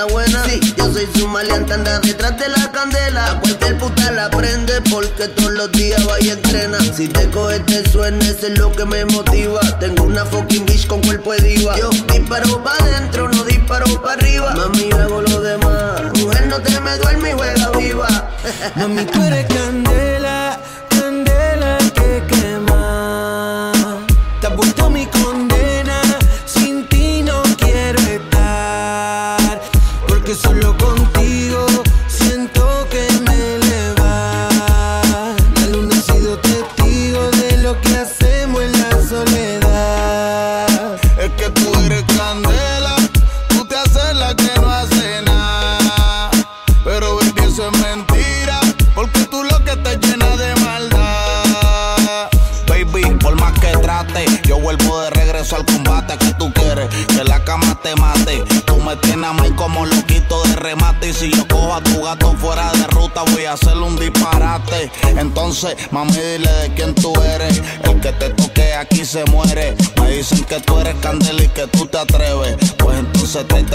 está buena. Sí, yo soy su maleante, anda detrás de la candela. A cualquier puta la prende porque todos los días vaya y entrena. Si te coge, te suena, eso es lo que me motiva. Tengo una fucking bitch con cuerpo de diva. Yo disparo pa' adentro, no disparo pa' arriba. Mami, hago lo demás. Mujer, no te me duerme y juega viva.
Mami, tú eres candela,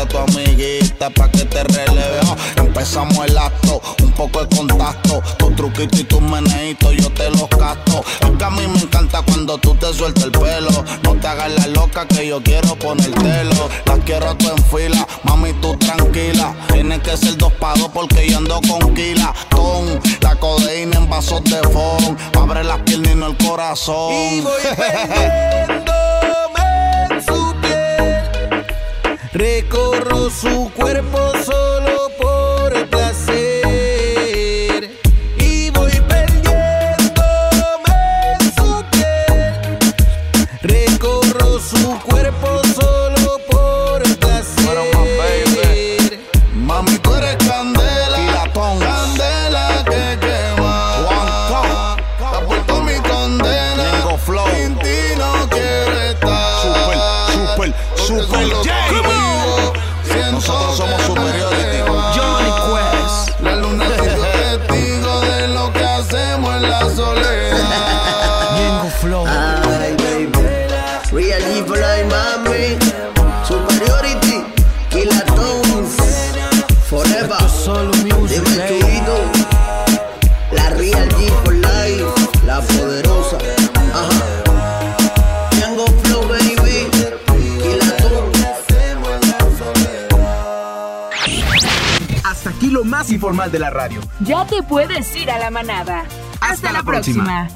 entonces tráete Te
puedes ir a la manada. Hasta, la, próxima.